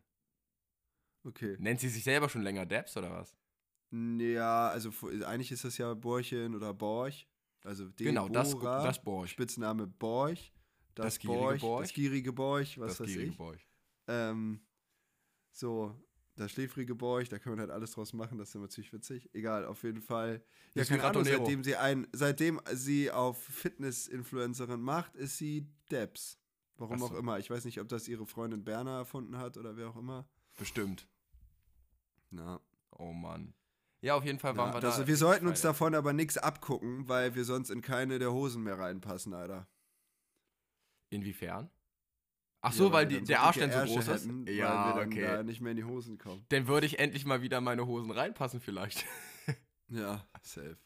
Okay. Nennt sie sich selber schon länger Debs oder was? Ja, also eigentlich ist das ja Borchen oder Borch. Also Genau, das, Deborah, das Borch. Spitzname Borch. Das, Das gierige Borch, Borch. Das gierige Borch, was das weiß gierige ich. Borch. Ähm, so, das schläfrige Borch, da kann man halt alles draus machen, das ist immer ziemlich witzig. Egal, auf jeden Fall. Ja, keine Ahnung, seitdem sie ein, seitdem sie auf Fitness-Influencerin macht, ist sie Debs. Warum Ach auch so. immer. Ich weiß nicht, ob das ihre Freundin Berner erfunden hat oder wer auch immer. Bestimmt. Na. Oh Mann. Ja, auf jeden Fall waren Ja, wir das, da. wir sollten uns davon aber nichts abgucken, weil wir sonst in keine der Hosen mehr reinpassen, Alter. Inwiefern? Ach Ja, so, weil, wir die, der Arsch dann so groß hätten, ist. Ja, weil wir dann okay. da nicht mehr in die Hosen kommen. Dann würde ich endlich mal wieder in meine Hosen reinpassen, vielleicht. Ja, safe.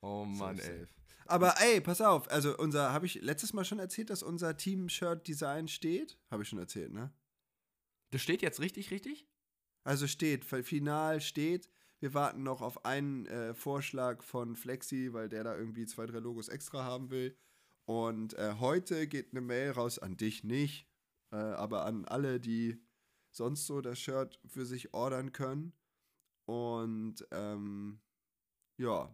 Oh Mann, safe, ey. safe. Aber ey, pass auf, also unser, habe ich letztes Mal schon erzählt, dass unser Team-Shirt-Design steht? Habe ich schon erzählt, ne? Das steht jetzt richtig, richtig? Also steht, fi- final steht. Wir warten noch auf einen äh, Vorschlag von Flexi, weil der da irgendwie zwei, drei Logos extra haben will. Und äh, heute geht eine Mail raus an dich nicht, äh, aber an alle, die sonst so das Shirt für sich ordern können. Und ähm, ja,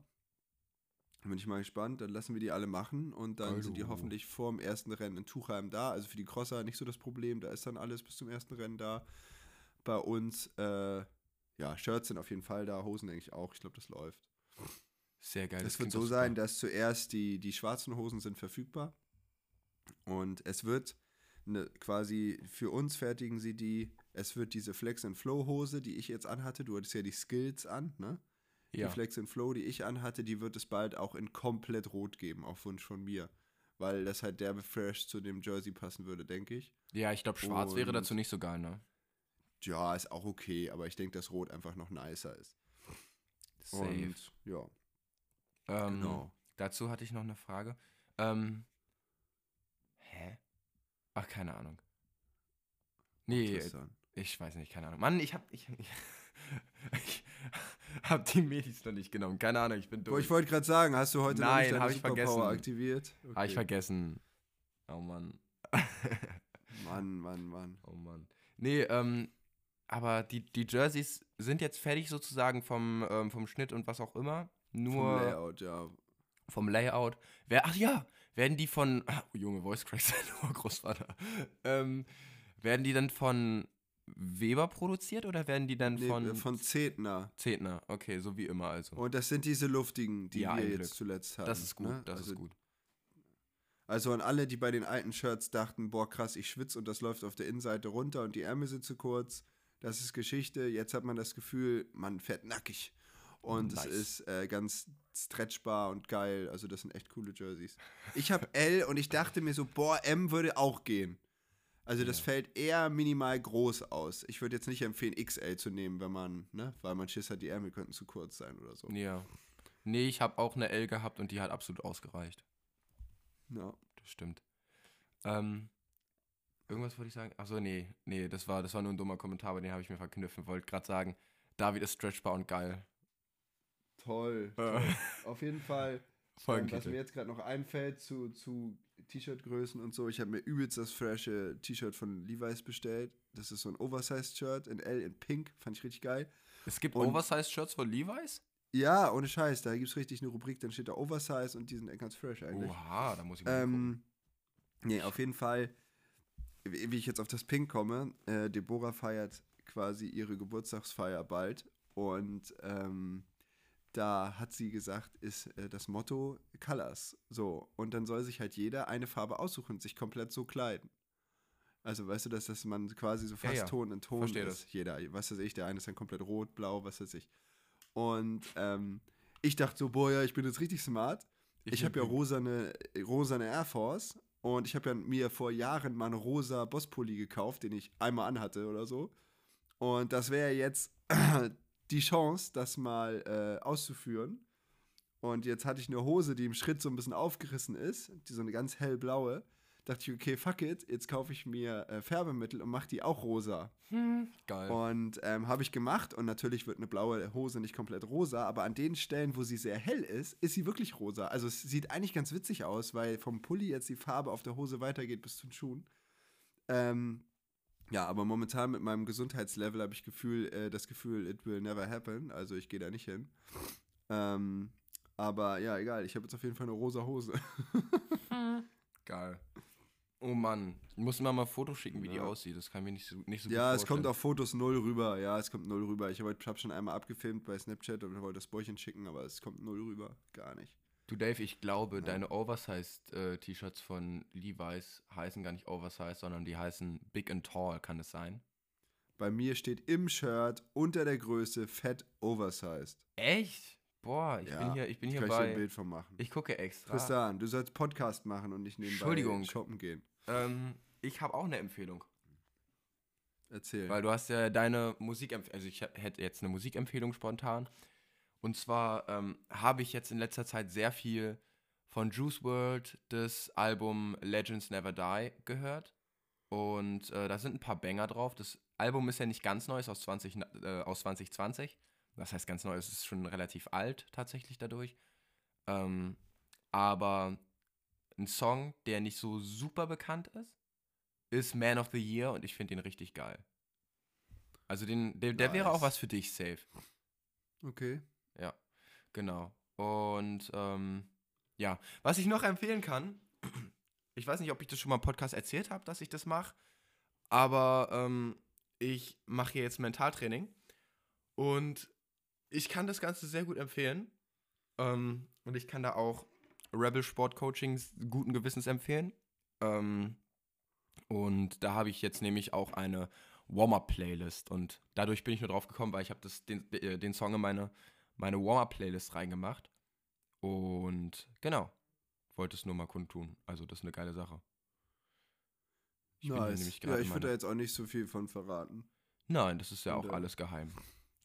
bin ich mal gespannt. Dann lassen wir die alle machen und dann sind die Also. hoffentlich vor dem ersten Rennen in Tuchheim da. Also für die Crosser nicht so das Problem, da ist dann alles bis zum ersten Rennen da. Bei uns, äh, ja, Shirts sind auf jeden Fall da, Hosen denke ich auch. Ich glaube, das läuft. Sehr geil. Es das wird so sein, dass zuerst die, die schwarzen Hosen sind verfügbar. Und es wird ne, quasi für uns fertigen sie die. Es wird diese Flex and Flow Hose, die ich jetzt anhatte. Du hattest ja die Skills an, ne? Ja. Die Flex and Flow, die ich anhatte, die wird es bald auch in komplett rot geben, auf Wunsch von mir. Weil das halt derbe fresh zu dem Jersey passen würde, denke ich. ja, ich glaube, schwarz wäre Und- dazu nicht so geil, ne? Ja, ist auch okay, aber ich denke, dass Rot einfach noch nicer ist. Safe. Und ja, Ähm, genau. Dazu hatte ich noch eine Frage. Ähm, hä? Ach, keine Ahnung. Nee, Tristan. ich weiß nicht, keine Ahnung. Mann, ich hab, ich, ich hab die Medis noch nicht genommen. Keine Ahnung, ich bin Boah, durch. ich wollte gerade sagen, hast du heute noch Nein, nicht deine hab ich Superpower vergessen. aktiviert? Ah, ich Okay. vergessen. Oh Mann. Mann, Mann, Mann. oh Mann. Nee, ähm, aber die, die Jerseys sind jetzt fertig sozusagen vom, ähm, vom Schnitt und was auch immer. Nur Vom Layout, ja. vom Layout. Wer, ach ja, werden die von. Ah, oh, Junge, Voice Cracks, sein Urgroßvater. Ähm, werden die dann von Weber produziert oder werden die dann Nee, von. von, von Zetner. Zedner? Okay, so wie immer also. Und das sind diese luftigen, die Ja, wir jetzt Glück. zuletzt hatten. das ist gut, ne? das also, ist gut. Also an alle, die bei den alten Shirts dachten, boah krass, ich schwitze und das läuft auf der Innenseite runter und die Ärmel sind zu kurz. Das ist Geschichte. Jetzt hat man das Gefühl, man fährt nackig. Und Nice. es ist äh, ganz stretchbar und geil. Also das sind echt coole Jerseys. Ich habe L und ich dachte mir so, boah, M würde auch gehen. Also das Ja. fällt eher minimal groß aus. Ich würde jetzt nicht empfehlen, XL zu nehmen, wenn man, ne, weil man Schiss hat, die Ärmel könnten zu kurz sein oder so. Ja. Nee, ich habe auch eine L gehabt und die hat absolut ausgereicht. Ja. Das stimmt. Ähm, irgendwas wollte ich sagen? Achso, nee, nee, das war, das war nur ein dummer Kommentar, aber den habe ich mir verkniffen. Wollte gerade sagen, David ist stretchbar und geil. Toll. Toll. Auf jeden Fall. Ähm, was mir jetzt gerade noch einfällt zu, zu T-Shirt-Größen und so, ich habe mir übelst das frische T-Shirt von Levi's bestellt. Das ist so ein Oversized-Shirt in L in Pink, fand ich richtig geil. Es gibt Oversize-Shirts von Levi's? Ja, ohne Scheiß, da gibt es richtig eine Rubrik, dann steht da Oversize und die sind ganz fresh eigentlich. Oha, da muss ich mal gucken. Ähm, nee, auf jeden Fall, wie wie ich jetzt auf das Pink komme, äh, Deborah feiert quasi ihre Geburtstagsfeier bald und ähm, da hat sie gesagt, ist äh, das Motto Colors. So, und dann soll sich halt jeder eine Farbe aussuchen und sich komplett so kleiden. Also weißt du, dass, dass man quasi so Ja, fast ja. Ton in Ton Versteh ist. das. Jeder, was weiß ich, der eine ist dann komplett rot, blau, was weiß ich. Und ähm, ich dachte so, boah, ja, ich bin jetzt richtig smart. Ich, habe ja rosane, rosane Air Force und ich habe ja mir vor Jahren mal einen rosa Bosspulli gekauft, den ich einmal anhatte oder so. Und das wäre jetzt die Chance, das mal äh, auszuführen. Und jetzt hatte ich eine Hose, die im Schritt so ein bisschen aufgerissen ist, die so eine ganz hellblaue. Dachte ich, okay, fuck it, jetzt kaufe ich mir äh, Färbemittel und mache die auch rosa. Geil. Und ähm, habe ich gemacht und natürlich wird eine blaue Hose nicht komplett rosa, aber an den Stellen, wo sie sehr hell ist, ist sie wirklich rosa. Also es sieht eigentlich ganz witzig aus, weil vom Pulli jetzt die Farbe auf der Hose weitergeht bis zu den Schuhen. Ähm, ja, aber momentan mit meinem Gesundheitslevel habe ich Gefühl, äh, das Gefühl, it will never happen. Also ich gehe da nicht hin. Ähm, aber ja, egal. Ich habe jetzt auf jeden Fall eine rosa Hose. Geil. Oh Mann, ich muss mir mal ein Foto schicken, wie die Ja. aussieht. Das kann mir nicht so, nicht so Ja, es kommt auf Fotos null rüber. Ja, es kommt null rüber. Ich habe hab schon einmal abgefilmt bei Snapchat und wollte das Bäuchchen schicken, aber es kommt null rüber. Gar nicht. Du Dave, ich glaube, deine Oversized-T-Shirts von Levi's heißen gar nicht Oversized, sondern die heißen Big and Tall, kann es sein? Bei mir steht im Shirt unter der Größe Fett Oversized. Echt? Boah, ich Ja, bin hier, ich bin hier Kann ich ein bei. Bild von machen. Ich gucke extra. Tristan, du sollst Podcast machen und nicht nebenbei shoppen gehen. Ähm, ich habe auch eine Empfehlung. Erzähl. Weil du hast ja deine Musikempfehlung, also ich hätte jetzt eine Musikempfehlung spontan. Und zwar ähm, habe ich jetzt in letzter Zeit sehr viel von Juice World das Album Legends Never Die gehört. Und äh, da sind ein paar Banger drauf. Das Album ist ja nicht ganz neu, ist aus, 20, na- äh, aus 2020. Das heißt ganz neu, es ist schon relativ alt tatsächlich dadurch. Ähm, aber ein Song, der nicht so super bekannt ist, ist Man of the Year und ich finde den richtig geil. Also den, der, der wäre auch Nice. was für dich safe. okay. Ja, genau. Und ähm, ja, was ich noch empfehlen kann, ich weiß nicht, ob ich das schon mal im Podcast erzählt habe, dass ich das mache, aber ähm, ich mache hier jetzt Mentaltraining und ich kann das Ganze sehr gut empfehlen. Ähm, und ich kann da auch Rebel Sport Coachings guten Gewissens empfehlen. Ähm, und da habe ich jetzt nämlich auch eine Warm-Up-Playlist. Und dadurch bin ich nur drauf gekommen, weil ich habe den, äh, den Song in meine, meine Warm-Up-Playlist reingemacht. Und genau, wollte es nur mal kundtun. Also das ist eine geile Sache. Ich nice. nämlich ja, ich würde da jetzt auch nicht so viel von verraten. Nein, das ist ja auch Und, äh, alles geheim.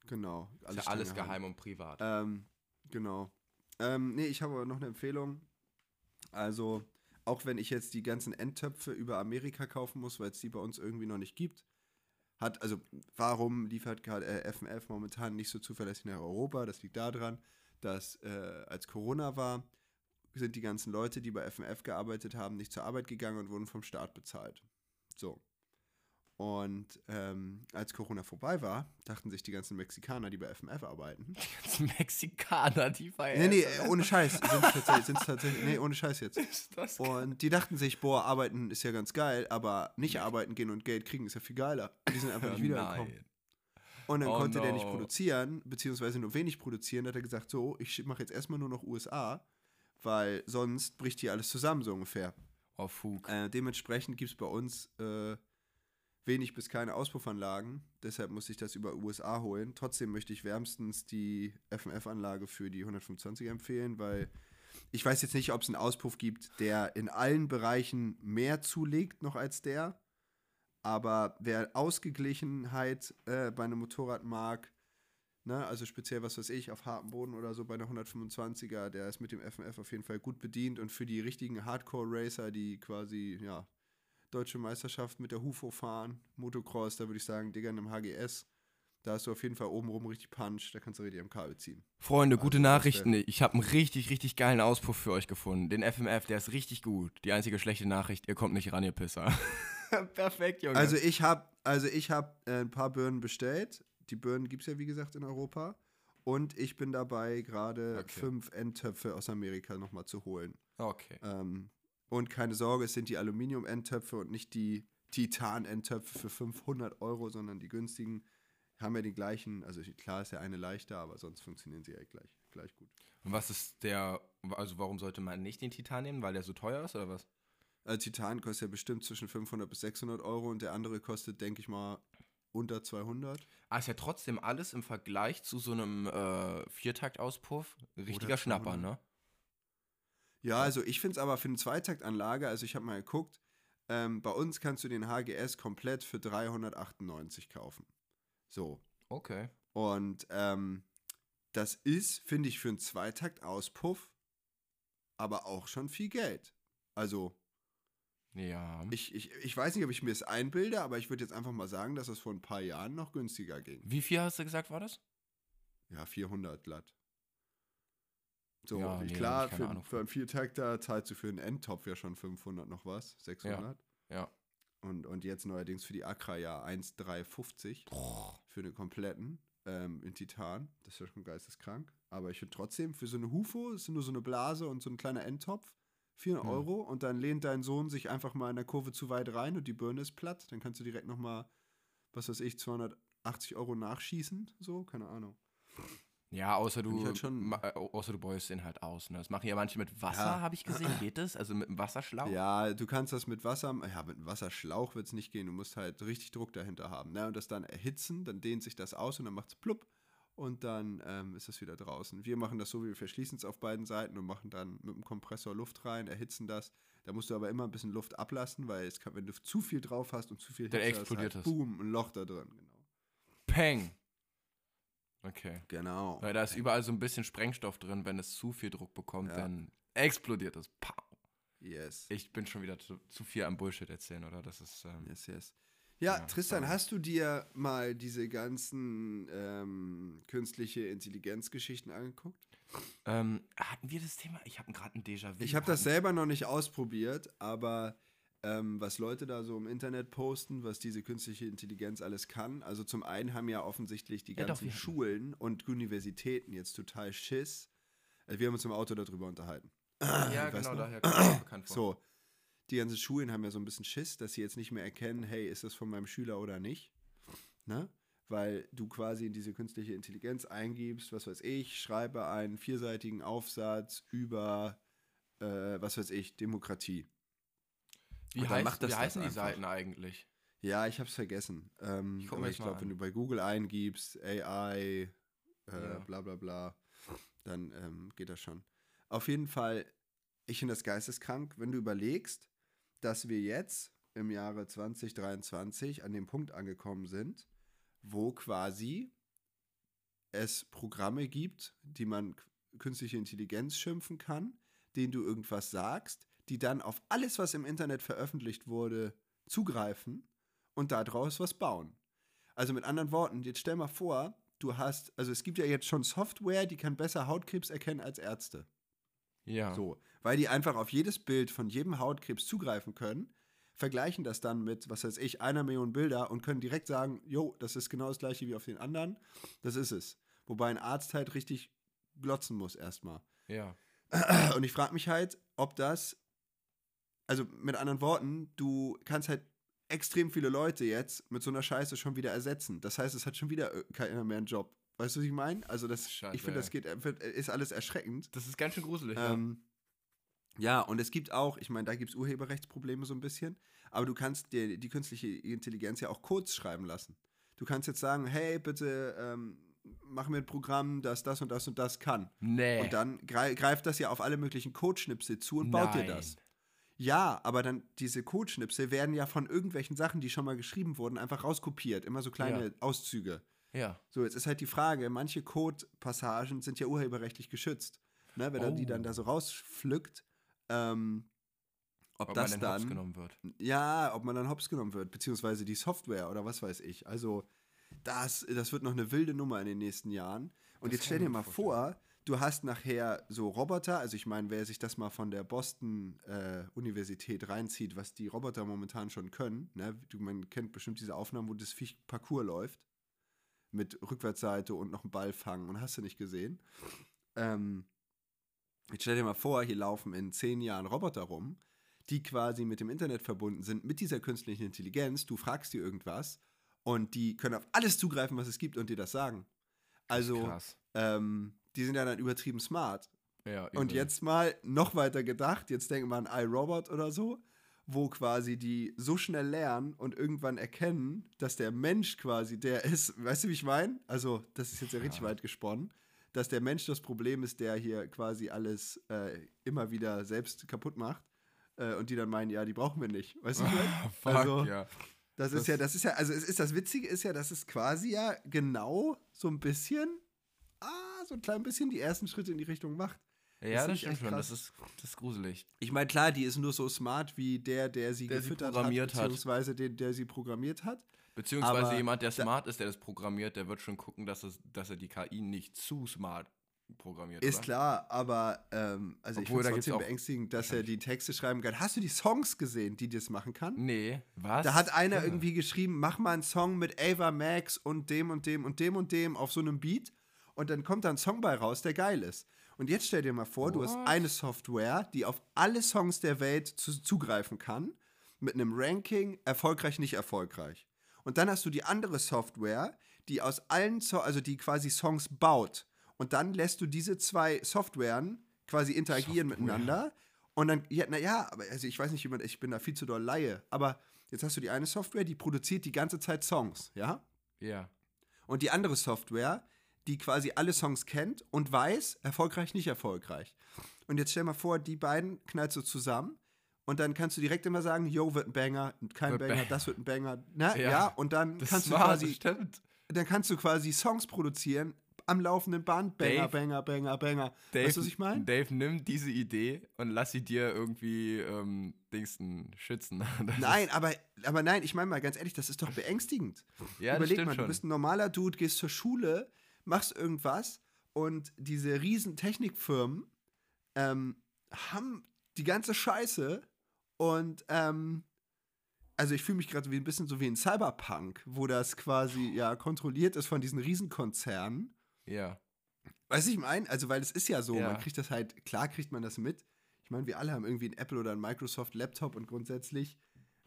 Genau. Ist ja alles geheim und privat. Ähm, genau. Ähm, nee, ich habe aber noch eine Empfehlung. Also, auch wenn ich jetzt die ganzen Endtöpfe über Amerika kaufen muss, weil es die bei uns irgendwie noch nicht gibt, hat, also, warum liefert gerade äh, FNF momentan nicht so zuverlässig nach Europa? Das liegt daran, dass äh, als Corona war, sind die ganzen Leute, die bei FNF gearbeitet haben, nicht zur Arbeit gegangen und wurden vom Staat bezahlt. So. Und ähm, als Corona vorbei war, dachten sich die ganzen Mexikaner, die bei FMF arbeiten, Die ganzen Mexikaner, die feiern. Nee, nee, ohne Scheiß. Sind tatsächlich, sind's tatsächlich, nee, ohne Scheiß jetzt. Und die dachten sich, boah, arbeiten ist ja ganz geil, aber nicht arbeiten gehen und Geld kriegen ist ja viel geiler. Die sind einfach nicht wiedergekommen. Nein. Und dann Oh konnte der nicht no. produzieren, beziehungsweise nur wenig produzieren. Da hat er gesagt, so, ich mache jetzt erstmal nur noch USA, weil sonst bricht hier alles zusammen, so ungefähr. Oh, Fug. Äh, dementsprechend gibt es bei uns äh, wenig bis keine Auspuffanlagen. Deshalb muss ich das über USA holen. Trotzdem möchte ich wärmstens die FMF-Anlage für die 125 empfehlen, weil ich weiß jetzt nicht, ob es einen Auspuff gibt, der in allen Bereichen mehr zulegt noch als der. Aber wer Ausgeglichenheit äh, bei einem Motorrad mag, ne, also speziell was weiß ich, auf hartem Boden oder so bei einer 125er, der ist mit dem FMF auf jeden Fall gut bedient. Und für die richtigen Hardcore-Racer, die quasi, ja, deutsche Meisterschaft mit der Hufo fahren, Motocross, da würde ich sagen, Digga, in einem HGS, Da hast du auf jeden Fall obenrum richtig Punch, da kannst du richtig am Kabel ziehen. Freunde, Also, gute Nachrichten. Ich habe einen richtig, richtig geilen Auspuff für euch gefunden. Den FMF, der ist richtig gut. Die einzige schlechte Nachricht, ihr kommt nicht ran, ihr Pisser. Perfekt, Junge. Also ich habe also ich hab, äh, ein paar Birnen bestellt. Die Birnen gibt es ja wie gesagt in Europa. Und ich bin dabei, gerade Okay. fünf Endtöpfe aus Amerika nochmal zu holen. okay. Ähm, und keine Sorge, es sind die Aluminium-Endtöpfe und nicht die Titan-Endtöpfe für 500 Euro, sondern die günstigen haben ja die gleichen, also klar ist ja eine leichter, aber sonst funktionieren sie ja gleich, gleich gut. Und was ist der, also warum sollte man nicht den Titan nehmen, weil der so teuer ist oder was? Also Titan kostet ja bestimmt zwischen 500 bis 600 Euro und der andere kostet, denke ich mal, unter 200. Ah, ist ja trotzdem alles im Vergleich zu so einem äh, Viertaktauspuff richtiger Schnapper, 200. ne? Ja, also ich finde es aber für eine Zweitaktanlage, also ich habe mal geguckt, ähm, bei uns kannst du den HGS komplett für 398 kaufen. So. Okay. Und ähm, das ist, finde ich, für einen Zweitakt-Auspuff aber auch schon viel Geld. Also, Ja. ich, ich, ich weiß nicht, ob ich mir das einbilde, aber ich würde jetzt einfach mal sagen, dass es vor ein paar Jahren noch günstiger ging. Wie viel hast du gesagt, war das? Ja, 400 glatt. So, Ja, nee, klar, für, Ahnung für einen Viertakter zahlst du für einen Endtopf ja schon 500 noch was, 600. Ja. Und, und jetzt neuerdings für die Accra ja 1,350 für den kompletten ähm, in Titan. Das ist ja schon geisteskrank. Aber ich finde trotzdem, für so eine Hufo, ist nur so eine Blase und so ein kleiner Endtopf, 400 Hm. Euro und dann lehnt dein Sohn sich einfach mal in der Kurve zu weit rein und die Birne ist platt. Dann kannst du direkt nochmal, was weiß ich, 280 Euro nachschießen. So, keine Ahnung. Ja, außer du, halt schon- äh, außer du beust den halt aus. Ne? Das machen ja manche mit Wasser, Ja. habe ich gesehen. Geht das? Also mit einem Wasserschlauch? Ja, du kannst das mit Wasser, ja, mit einem Wasserschlauch wird es nicht gehen. Du musst halt richtig Druck dahinter haben. Ne? Und das dann erhitzen, dann dehnt sich das aus und dann macht es plupp und dann ähm, ist es wieder draußen. Wir machen das so, wir verschließen es auf beiden Seiten und machen dann mit dem Kompressor Luft rein, erhitzen das. Da musst du aber immer ein bisschen Luft ablassen, weil es kann, wenn du zu viel drauf hast und zu viel Dann Hitze hast, explodiert halt, das. Boom, ein Loch da drin. Genau. Peng. Okay. genau. Weil da ist überall so ein bisschen Sprengstoff drin. Wenn es zu viel Druck bekommt, Ja. dann explodiert es. Pow. Yes. Ich bin schon wieder zu, zu viel am Bullshit erzählen, oder? Das ist. Ähm, Yes, yes. Ja, Ja, Tristan, sorry. hast du dir mal diese ganzen ähm, künstliche Intelligenzgeschichten angeguckt? ähm, hatten wir das Thema? Ich habe gerade ein Déjà-vu. Ich habe das selber noch nicht ausprobiert, aber ähm, was Leute da so im Internet posten, was diese künstliche Intelligenz alles kann. Also zum einen haben ja offensichtlich die Ja, doch, ganzen hatten- Schulen und Universitäten jetzt total Schiss. Also wir haben uns im Auto darüber unterhalten. Ja, genau, du? daher kommt mir bekannt vor. So, die ganzen Schulen haben ja so ein bisschen Schiss, dass sie jetzt nicht mehr erkennen, hey, ist das von meinem Schüler oder nicht? Ne? Weil du quasi in diese künstliche Intelligenz eingibst, was weiß ich, schreibe einen vierseitigen Aufsatz über, äh, was weiß ich, Demokratie. Wie, heißt, macht das wie das heißen die einfach. Seiten eigentlich? Ja, ich hab's vergessen. Ähm, Ich aber ich glaube, wenn du bei Google eingibst, AI, äh, Ja. bla bla bla, dann ähm, geht das schon. Auf jeden Fall, ich finde das geisteskrank, wenn du überlegst, dass wir jetzt im Jahre 2023 an dem Punkt angekommen sind, wo quasi es Programme gibt, die man künstliche Intelligenz schimpfen kann, denen du irgendwas sagst, die dann auf alles, was im Internet veröffentlicht wurde, zugreifen und daraus was bauen. Also mit anderen Worten, jetzt stell mal vor, du hast, also es gibt ja jetzt schon Software, die kann besser Hautkrebs erkennen als Ärzte. Ja. So, weil die einfach auf jedes Bild von jedem Hautkrebs zugreifen können, vergleichen das dann mit, was weiß ich, einer Million Bilder und können direkt sagen, jo, das ist genau das gleiche wie auf den anderen, das ist es. Wobei ein Arzt halt richtig glotzen muss erstmal. Ja. Und ich frage mich halt, ob das, also mit anderen Worten, du kannst halt extrem viele Leute jetzt mit so einer Scheiße schon wieder ersetzen. Das heißt, es hat schon wieder äh, keiner mehr einen Job. Weißt du, was ich meine? Also das, Scheiße, ich finde, ja. das geht, äh, wird- ist alles erschreckend. Das ist ganz schön gruselig. Ähm, ja, und es gibt auch, ich meine, da gibt es Urheberrechtsprobleme so ein bisschen, aber du kannst dir die künstliche Intelligenz ja auch Codes schreiben lassen. Du kannst jetzt sagen, hey, bitte ähm, mach mir ein Programm, das das und das und das kann. ja. Nee. Und dann grei greift das ja auf alle möglichen Codeschnipsel zu und baut dir Nein. das. Ja, aber dann diese Codeschnipsel werden ja von irgendwelchen Sachen, die schon mal geschrieben wurden, einfach rauskopiert. Immer so kleine Ja. Auszüge. Ja. So, jetzt ist halt die Frage, manche Code-Passagen sind ja urheberrechtlich geschützt. Ne, wenn er die Oh. dann da so rauspflückt, ähm, ob, Ob das man denn hops dann, genommen wird. ja, ob man dann hops genommen wird, beziehungsweise die Software oder was weiß ich. Also, das, das wird noch eine wilde Nummer in den nächsten Jahren. Und Das jetzt stell dir mal vorstellen. vor, du hast nachher so Roboter, also ich meine, wer sich das mal von der Boston äh, Universität reinzieht, was die Roboter momentan schon können, ne? du, man kennt bestimmt diese Aufnahmen, wo das Viech Parcours läuft, mit Rückwärtsseite und noch einen Ball fangen und hast du nicht gesehen. Ähm, jetzt stell dir mal vor, hier laufen in zehn Jahren Roboter rum, die quasi mit dem Internet verbunden sind, mit dieser künstlichen Intelligenz, du fragst dir irgendwas und die können auf alles zugreifen, was es gibt und dir das sagen. Also, ähm, die sind ja dann übertrieben smart. Ja, Und jetzt mal noch weiter gedacht, jetzt denken wir an iRobot oder so, wo quasi die so schnell lernen und irgendwann erkennen, dass der Mensch quasi der ist, weißt du, wie ich meine? Also, das ist jetzt ja richtig Ja. weit gesponnen, dass der Mensch das Problem ist, der hier quasi alles äh, immer wieder selbst kaputt macht. Äh, und die dann meinen, ja, die brauchen wir nicht. Weißt du? Ah, Fuck, Also- ja. Das, Das- ist ja, das ist ja, also es ist das Witzige ist ja, dass es quasi ja genau so ein bisschen, ah, so ein klein bisschen die ersten Schritte in die Richtung macht. Ja, das ich stimmt echt schon. krass. Das ist, das ist gruselig. Ich meine, klar, die ist nur so smart wie der, der sie Der sie gefüttert programmiert hat, hat. beziehungsweise den, der sie programmiert hat. Beziehungsweise Aber jemand, der da- smart ist, der das programmiert, der wird schon gucken, dass, es, dass er die KI nicht zu smart programmiert. Ist oder? klar, aber ähm, also ich Obwohl, finde da es trotzdem beängstigend, dass er die Texte schreiben kann. Hast du die Songs gesehen, die das machen kann? Nee, was? Da hat einer Ja. irgendwie geschrieben, mach mal einen Song mit Ava Max und dem und dem und dem und dem auf so einem Beat und dann kommt da ein Song bei raus, der geil ist. Und jetzt stell dir mal vor, du hast What? eine Software, die auf alle Songs der Welt zu, zugreifen kann, mit einem Ranking, erfolgreich, nicht erfolgreich. Und dann hast du die andere Software, die aus allen, so also die quasi Songs baut. Und dann lässt du diese zwei Softwaren quasi interagieren Software. miteinander. Und dann, ja, naja, aber also ich weiß nicht, wie man, ich bin da viel zu doll Laie, aber jetzt hast du die eine Software, die produziert die ganze Zeit Songs, ja? Ja. Und die andere Software, die quasi alle Songs kennt und weiß, erfolgreich, nicht erfolgreich. Und jetzt stell mal vor, die beiden knallst du zusammen und dann kannst du direkt immer sagen, yo, wird ein Banger, kein Wird Banger, Banger. das wird ein Banger. Na, Ja. ja. und dann kannst ist du quasi, stimmt. dann kannst du quasi Songs produzieren am laufenden Band. Banger, Dave- Banger, Banger, Banger. Dave, weißt du, was ich meine? Dave, nimm diese Idee und lass sie dir irgendwie ähm, Dingsten schützen. Das Nein, aber, aber nein, ich meine mal ganz ehrlich, das ist doch beängstigend. Ja, Überleg mal, schon. du bist ein normaler Dude, gehst zur Schule, machst irgendwas und diese riesen Technikfirmen ähm, haben die ganze Scheiße und ähm, also ich fühle mich gerade wie ein bisschen so wie ein Cyberpunk, wo das quasi ja kontrolliert ist von diesen Riesenkonzernen. ja. Weißt du, ich meine? Also, weil es ist ja so, Ja. man kriegt das halt, klar kriegt man das mit. Ich meine, wir alle haben irgendwie einen Apple oder einen Microsoft-Laptop und grundsätzlich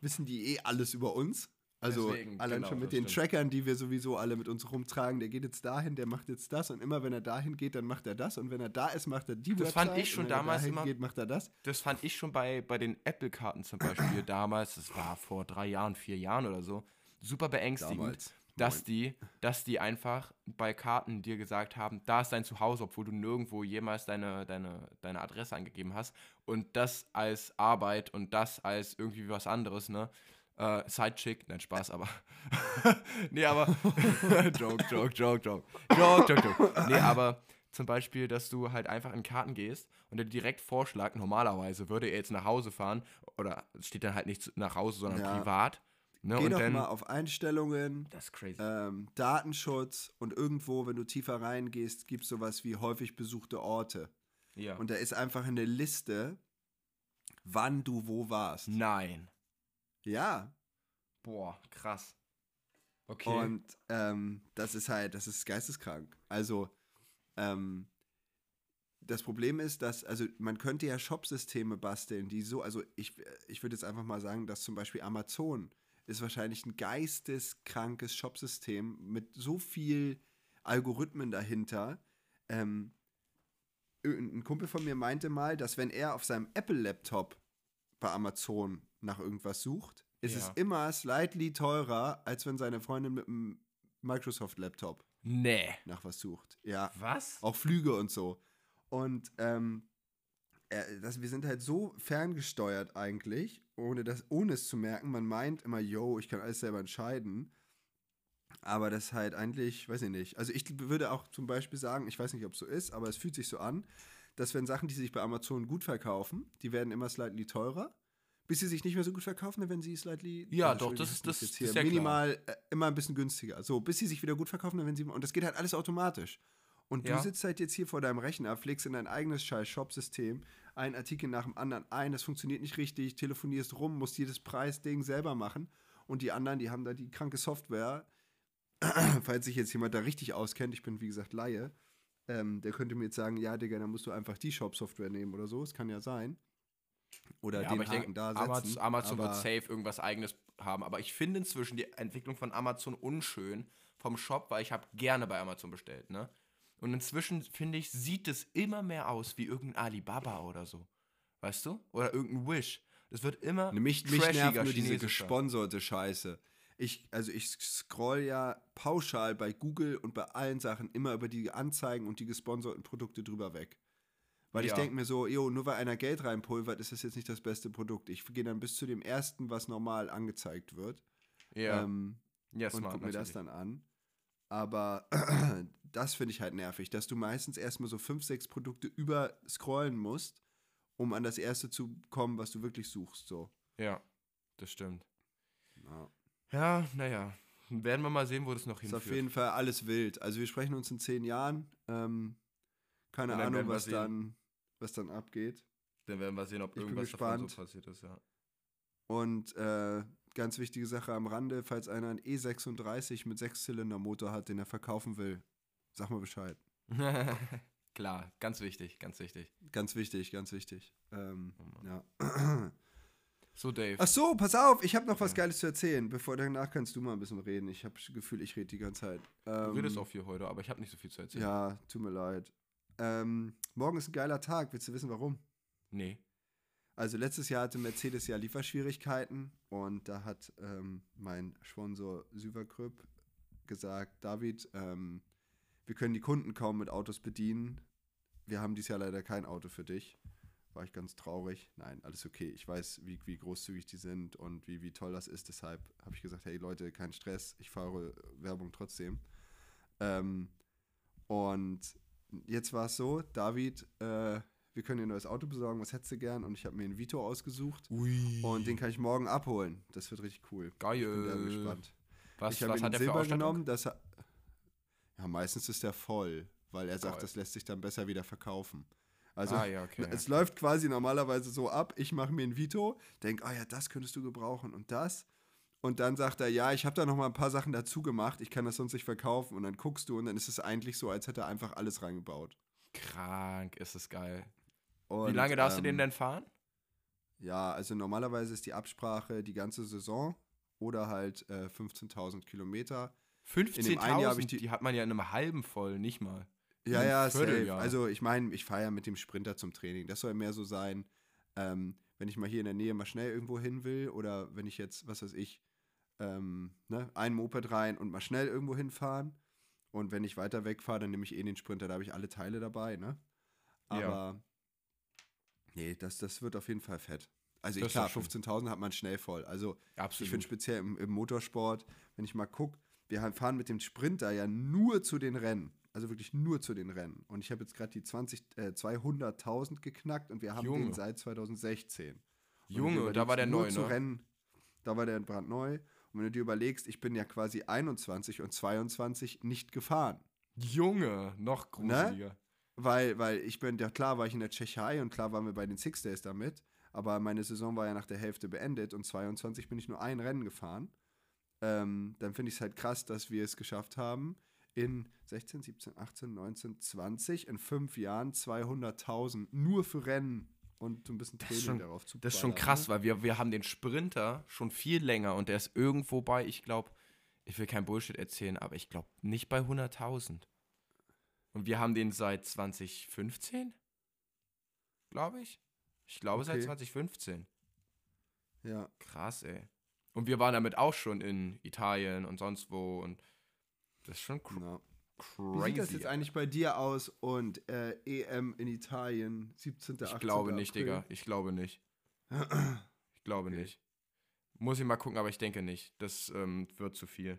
wissen die eh alles über uns. Also Deswegen, allein genau, schon mit den stimmt. Trackern, die wir sowieso alle mit uns rumtragen, der geht jetzt dahin, der macht jetzt das und immer wenn er dahin geht, dann macht er das und wenn er da ist, macht er die Das Website fand ich schon damals er immer- geht, macht er das. Das fand ich schon bei, bei den Apple-Karten zum Beispiel damals, das war vor drei Jahren, vier Jahren oder so, super beängstigend, Damals. dass die, dass die einfach bei Karten dir gesagt haben, da ist dein Zuhause, obwohl du nirgendwo jemals deine, deine, deine Adresse angegeben hast. Und das als Arbeit und das als irgendwie was anderes, ne? Äh, Sidechick, nein, Spaß, aber. nee, aber. joke, joke, joke, joke. Joke, joke, joke. Nee, aber zum Beispiel, dass du halt einfach in Karten gehst und der direkt vorschlägt, normalerweise würde er jetzt nach Hause fahren, oder es steht dann halt nicht nach Hause, sondern Ja. privat. Ne? Geh und doch dann. mal auf Einstellungen, ähm, Datenschutz und irgendwo, wenn du tiefer reingehst, gibt es sowas wie häufig besuchte Orte. ja. Und da ist einfach eine Liste, wann du wo warst. Nein. Ja, Boah, krass. Okay. Und ähm, das ist halt, das ist geisteskrank. Also, ähm, das Problem ist, dass, also man könnte ja Shopsysteme basteln, die so, also ich, ich würde jetzt einfach mal sagen, dass zum Beispiel Amazon ist wahrscheinlich ein geisteskrankes Shopsystem mit so viel Algorithmen dahinter. Ähm, ein Kumpel von mir meinte mal, dass wenn er auf seinem Apple-Laptop bei Amazon nach irgendwas sucht, ist Ja. es immer slightly teurer, als wenn seine Freundin mit einem Microsoft-Laptop nee. nach was sucht. Ja, Was? auch Flüge und so. Und ähm, äh, das, wir sind halt so ferngesteuert eigentlich, ohne, das, ohne es zu merken. Man meint immer, yo, ich kann alles selber entscheiden. Aber das halt eigentlich, weiß ich nicht. Also ich würde auch zum Beispiel sagen, ich weiß nicht, ob es so ist, aber es fühlt sich so an, dass wenn Sachen, die sich bei Amazon gut verkaufen, die werden immer slightly teurer, bis sie sich nicht mehr so gut verkaufen, werden sie slightly. Ja, äh, doch, das ist- das- jetzt das hier ist ja minimal äh, immer ein bisschen günstiger. So, bis sie sich wieder gut verkaufen, werden sie. Und das geht halt alles automatisch. Und Ja. du sitzt halt jetzt hier vor deinem Rechner, pflegst in dein eigenes scheiß Shop-System einen Artikel nach dem anderen ein, das funktioniert nicht richtig, telefonierst rum, musst jedes Preisding selber machen. Und die anderen, die haben da die kranke Software. Falls sich jetzt jemand da richtig auskennt, ich bin wie gesagt Laie, ähm, der könnte mir jetzt sagen, ja, Digga, dann musst du einfach die Shop-Software nehmen oder so. Es kann ja sein. Oder Ja, den Haken denke, da Amazon, setzen. Amazon wird aber- safe irgendwas eigenes haben. Aber ich finde inzwischen die Entwicklung von Amazon unschön vom Shop, weil ich habe gerne bei Amazon bestellt, ne? Und inzwischen, finde ich, sieht es immer mehr aus wie irgendein Alibaba oder so. Weißt du? Oder irgendein Wish. Das wird immer Mich, mich nervt nur diese gesponserte Scheiße. Ich, also ich scroll ja pauschal bei Google und bei allen Sachen immer über die Anzeigen und die gesponserten Produkte drüber weg. Weil ich Ja. denke mir so, jo, nur weil einer Geld reinpulvert, ist das jetzt nicht das beste Produkt. Ich gehe dann bis zu dem ersten, was normal angezeigt wird. Ja, Ähm, ja und smart, guck mir das natürlich. dann an. Aber das finde ich halt nervig, dass du meistens erstmal so fünf, sechs Produkte überscrollen musst, um an das erste zu kommen, was du wirklich suchst. So. Ja, das stimmt. Ja. Ja, naja. Werden wir mal sehen, wo das noch Ist auf hinführt. jeden Fall alles wild. Also wir sprechen uns in zehn Jahren. Ähm, keine Ahnung, was dann, was dann abgeht. Dann werden wir sehen, ob bin irgendwas davon so passiert ist, ja. Und äh, ganz wichtige Sache am Rande, falls einer einen E36 mit Sechszylindermotor hat, den er verkaufen will, sag mal Bescheid. Klar, ganz wichtig, ganz wichtig. Ganz wichtig, ganz wichtig. Ähm, Oh ja. So, Dave. Ach so, pass auf, ich habe noch was Ja. Geiles zu erzählen. Bevor danach kannst du mal ein bisschen reden. Ich habe das Gefühl, ich rede die ganze Zeit. du Ähm, redest auch viel heute, aber ich habe nicht so viel zu erzählen. Ja, tut mir leid. Ähm, morgen ist ein geiler Tag. Willst du wissen, warum? Nee. Also letztes Jahr hatte Mercedes ja Lieferschwierigkeiten und da hat ähm, mein Sponsor Syverkrüpp gesagt, David, ähm, wir können die Kunden kaum mit Autos bedienen. Wir haben dieses Jahr leider kein Auto für dich. War ich ganz traurig. Nein, alles okay. Ich weiß, wie, wie großzügig die sind und wie, wie toll das ist. Deshalb habe ich gesagt, hey Leute, kein Stress. Ich fahre Werbung trotzdem. Ähm, und jetzt war es so, David, äh, wir können dir ein neues Auto besorgen. Was hättest du gern? Und ich habe mir einen Vito ausgesucht. Ui. Und den kann ich morgen abholen. Das wird richtig cool. Geil. Ich bin sehr gespannt. Was, ich habe ihn hat er Silber genommen. Das ja, meistens ist der voll, weil er sagt, Geil. das lässt sich dann besser wieder verkaufen. Also ah, ja, okay. es läuft quasi normalerweise so ab, ich mache mir ein Vito, denke, ah ja, das könntest du gebrauchen und das. Und dann sagt er, ja, ich habe da noch mal ein paar Sachen dazu gemacht, ich kann das sonst nicht verkaufen. Und dann guckst du und dann ist es eigentlich so, als hätte er einfach alles reingebaut. Krank, ist es geil. Und, Wie lange darfst du den ähm, denn fahren? Ja, also normalerweise ist die Absprache die ganze Saison oder halt äh, 15.000 Kilometer. dem einen Jahr hab 15.000, ich die, die- hat man ja in einem halben voll, nicht mal. Ja, ja, safe. Also ich meine, ich fahre ja mit dem Sprinter zum Training. Das soll mehr so sein, ähm, wenn ich mal hier in der Nähe mal schnell irgendwo hin will oder wenn ich jetzt, was weiß ich, ähm, ne, ein Moped rein und mal schnell irgendwo hinfahren. Und wenn ich weiter wegfahre, dann nehme ich eh den Sprinter, da habe ich alle Teile dabei, ne? Aber Ja. nee, das, das wird auf jeden Fall fett. Also ich, klar, doch schön. 15.000 hat man schnell voll. Also ich Absolut. finde speziell im, im Motorsport, wenn ich mal gucke, wir fahren mit dem Sprinter ja nur zu den Rennen. Also wirklich nur zu den Rennen. Und ich habe jetzt gerade die 20, äh, 200.000 geknackt und wir haben Junge. den seit 2016. Und Junge, da war der neu, zu ne? Rennen, da war der brandneu. Und wenn du dir überlegst, ich bin ja quasi 21 und 22 nicht gefahren. Junge, noch gruseliger. Weil, weil ich bin, ja klar war ich in der Tschechei und klar waren wir bei den Six Days damit, aber meine Saison war ja nach der Hälfte beendet und 22 bin ich nur ein Rennen gefahren. Ähm, dann finde ich es halt krass, dass wir es geschafft haben, in 16, 17, 18, 19, 20, in fünf Jahren 200.000 nur für Rennen und so ein bisschen Training schon- darauf zu Das ist schon krass, ne? weil wir, wir haben den Sprinter schon viel länger und der ist irgendwo bei, ich glaube, ich will kein Bullshit erzählen, aber ich glaube nicht bei 100.000. Und wir haben den seit 2015, glaube ich. Ich glaube seit Okay. 2015. Ja, Krass, ey. Und wir waren damit auch schon in Italien und sonst wo und das ist schon cr genau. Crazy. Wie sieht das jetzt eigentlich bei dir aus und äh, EM in Italien, 17. Ich 18. glaube nicht, April? Digga. Ich glaube nicht. Ich glaube Okay. nicht. Muss ich mal gucken, aber ich denke nicht. Das ähm, wird zu viel.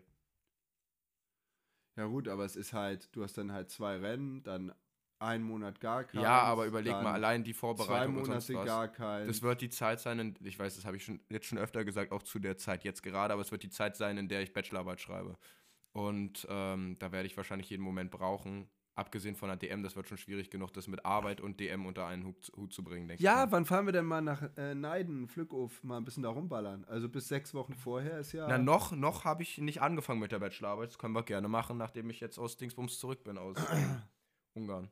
Ja gut, aber es ist halt, du hast dann halt zwei Rennen, dann einen Monat gar keinen. Ja, aber überleg mal, allein die zwei Vorbereitung und Monate was. gar keinen. Das wird die Zeit sein, in, ich weiß, das habe ich schon, jetzt schon öfter gesagt, auch zu der Zeit jetzt gerade, aber es wird die Zeit sein, in der ich Bachelorarbeit schreibe. Und ähm, da werde ich wahrscheinlich jeden Moment brauchen. Abgesehen von der DM, das wird schon schwierig genug, das mit Arbeit und DM unter einen Hut, Hut zu bringen, denke ich. ja, wann fahren wir denn mal nach äh, Neiden, Flückhof, mal ein bisschen da rumballern? Also bis sechs Wochen vorher ist ja. Na, noch, noch habe ich nicht angefangen mit der Bachelorarbeit. Das können wir gerne machen, nachdem ich jetzt aus Dingsbums zurück bin, aus Ungarn.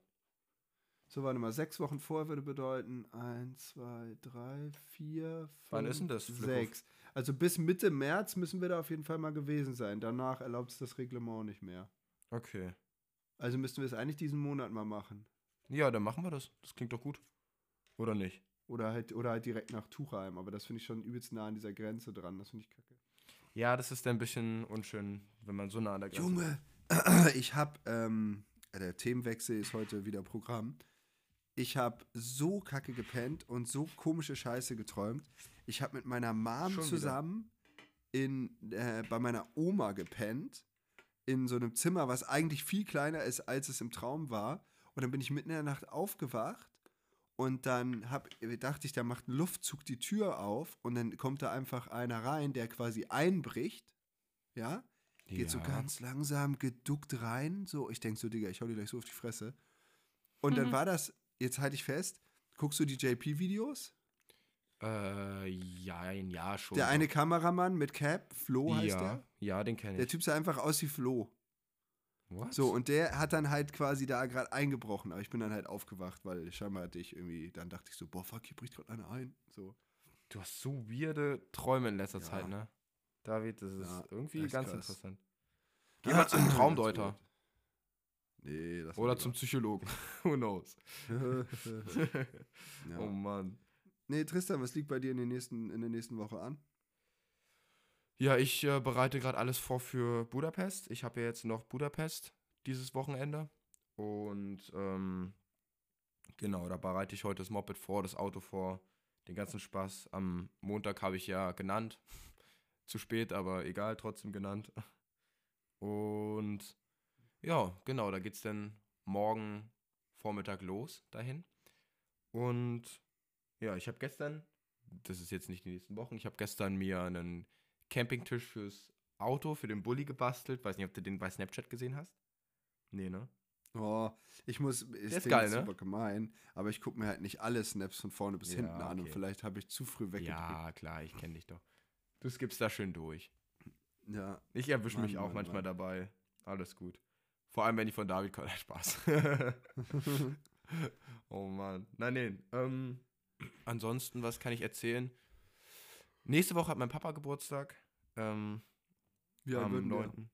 So, warte mal, sechs Wochen vorher würde bedeuten eins, zwei, drei, vier, fünf, Wann ist denn das, Flückhof? sechs. Also bis Mitte März müssen wir da auf jeden Fall mal gewesen sein. Danach erlaubt es das Reglement nicht mehr. Okay. Also müssten wir es eigentlich diesen Monat mal machen. Ja, dann machen wir das. Das klingt doch gut. Oder nicht? Oder halt, oder halt direkt nach Tuchheim. Aber das finde ich schon übelst nah an dieser Grenze dran. Das finde ich kacke. Ja, das ist dann ein bisschen unschön, wenn man so nah an der Grenze Junge, ich habe, ähm, der Themenwechsel ist heute wieder Programm. Ich habe so kacke gepennt und so komische Scheiße geträumt. Ich habe mit meiner Mom Schon wieder. zusammen in, äh, bei meiner Oma gepennt. In so einem Zimmer, was eigentlich viel kleiner ist, als es im Traum war. Und dann bin ich mitten in der Nacht aufgewacht. Und dann hab, dachte ich, da macht ein Luftzug die Tür auf. Und dann kommt da einfach einer rein, der quasi einbricht. Ja? Geht so Ja. ganz langsam geduckt rein. So, ich denke so, Digga, ich hau dir gleich so auf die Fresse. Und dann war das, jetzt halte ich fest, guckst du die JP-Videos? Äh, ja, ja, schon. Der eine Kameramann mit Cap, Flo heißt ja, der. ja, den kenne Der ich. Typ sah einfach aus wie Flo. What? So, und der hat dann halt quasi da gerade eingebrochen. Aber ich bin dann halt aufgewacht, weil scheinbar hatte ich irgendwie, dann dachte ich so, boah, fuck, hier bricht gerade einer ein. So. Du hast so weirde Träume in letzter Ja. Zeit, ne? David, das ist Ja, irgendwie ganz krass. interessant. Geh mal zum Traumdeuter. Nee, das Oder zum Psychologen. Who knows? ja. Oh Mann. Nee, Tristan, was liegt bei dir in, den nächsten, in der nächsten Woche an? Ja, ich äh, bereite gerade alles vor für Budapest. Ich habe ja jetzt noch Budapest dieses Wochenende. Und ähm, genau, da bereite ich heute das Moped vor, das Auto vor, den ganzen Spaß. Am Montag habe ich ja genannt. Zu spät, aber egal, trotzdem genannt. Und ja, genau, da geht's dann morgen Vormittag los dahin. Und ja, ich habe gestern, das ist jetzt nicht die nächsten Wochen, ich habe gestern mir einen Campingtisch fürs Auto, für den Bulli gebastelt. Weiß nicht, ob du den bei Snapchat gesehen hast. Nee, ne? Oh, ich muss, ist, ist geil, ne? super gemein, aber ich gucke mir halt nicht alle Snaps von vorne bis Ja, hinten an und okay. vielleicht habe ich zu früh weggedrückt. Ja, klar, ich kenne dich doch. Du skippst da schön durch. Ja. Ich erwische mich auch Mann, manchmal Mann. dabei. Alles gut. Vor allem, wenn die von David kommen. Spaß. oh Mann. Nein, nee. Ähm, ansonsten, was kann ich erzählen? Nächste Woche hat mein Papa Geburtstag. Ähm, alt am würden wir? 9.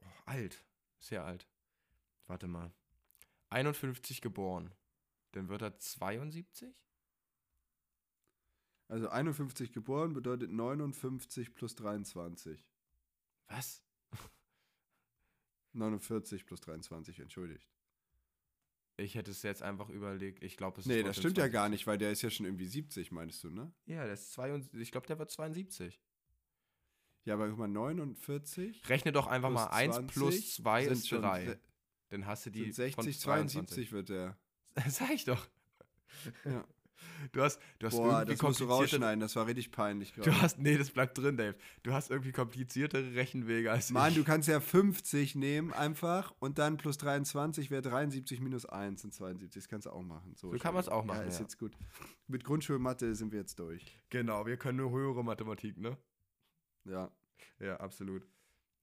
Oh, alt. Sehr alt. Warte mal. 51 geboren. Dann wird er 72? Also 51 geboren bedeutet 59 plus 23. Was? 49 plus 23, entschuldigt. Ich hätte es jetzt einfach überlegt. Ich glaube, es ist Nee, das stimmt ja gar 72. nicht, weil der ist ja schon irgendwie 70, meinst du, ne? Ja, der ist 72. Ich glaube, der wird 72. Ja, aber guck mal, 49 Rechne doch einfach mal 1 plus 20 2 sind ist schon 3. se- Dann hast du die sind 60, von 72 wird der. 22. Sag ich doch. Ja. Du hast, du hast Boah, irgendwie das musst du rausschneiden, das war richtig peinlich gerade. Du hast, nee, das bleibt drin, Dave. Du hast irgendwie kompliziertere Rechenwege als Mann, ich. du kannst ja 50 nehmen einfach und dann plus 23 wäre 73 minus 1 sind 72. Das kannst du auch machen. So, So kann man's auch Entschuldigung. machen, Ja, ist ja. jetzt gut. Mit Grundschulmathe sind wir jetzt durch. Genau, wir können nur höhere Mathematik, ne? Ja. Ja, absolut.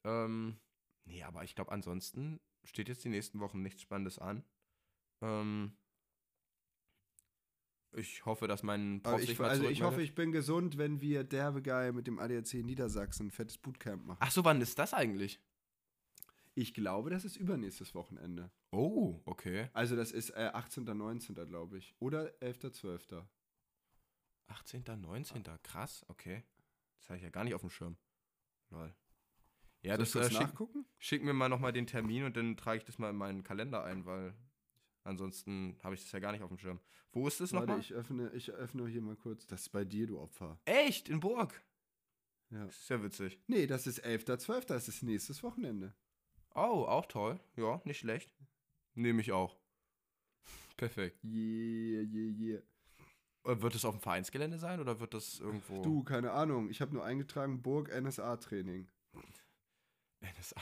Ähm, nee, aber ich glaube, ansonsten steht jetzt die nächsten Wochen nichts Spannendes an. Ähm, ich hoffe, dass mein Aber Prof ich, also ich hoffe, ich bin gesund, wenn wir derbe Geil mit dem ADAC Niedersachsen ein fettes Bootcamp machen. Ach so, wann ist das eigentlich? Ich glaube, das ist übernächstes Wochenende. Oh, okay. Also das ist äh, 18. 19. glaube ich. Oder 11. 12. 18., 19. Krass, okay. Das habe ich ja gar nicht auf dem Schirm. Lol. Ja, Soll ich das äh, schick, nachgucken? schick mir mal nochmal den Termin und dann trage ich das mal in meinen Kalender ein, weil ansonsten habe ich das ja gar nicht auf dem Schirm. Wo ist das nochmal? ich öffne, ich öffne hier mal kurz. Das ist bei dir, du Opfer. Echt? In Burg? Ja. Das ist ja witzig. Nee, das ist 11. 12. Das ist nächstes Wochenende. Oh, auch toll. Ja, nicht schlecht. Nehme ich auch. Perfekt. Yeah, yeah, yeah. Äh, Wird es auf dem Vereinsgelände sein oder wird das irgendwo. Du, keine Ahnung. Ich habe nur eingetragen Burg NSA-Training. NSA.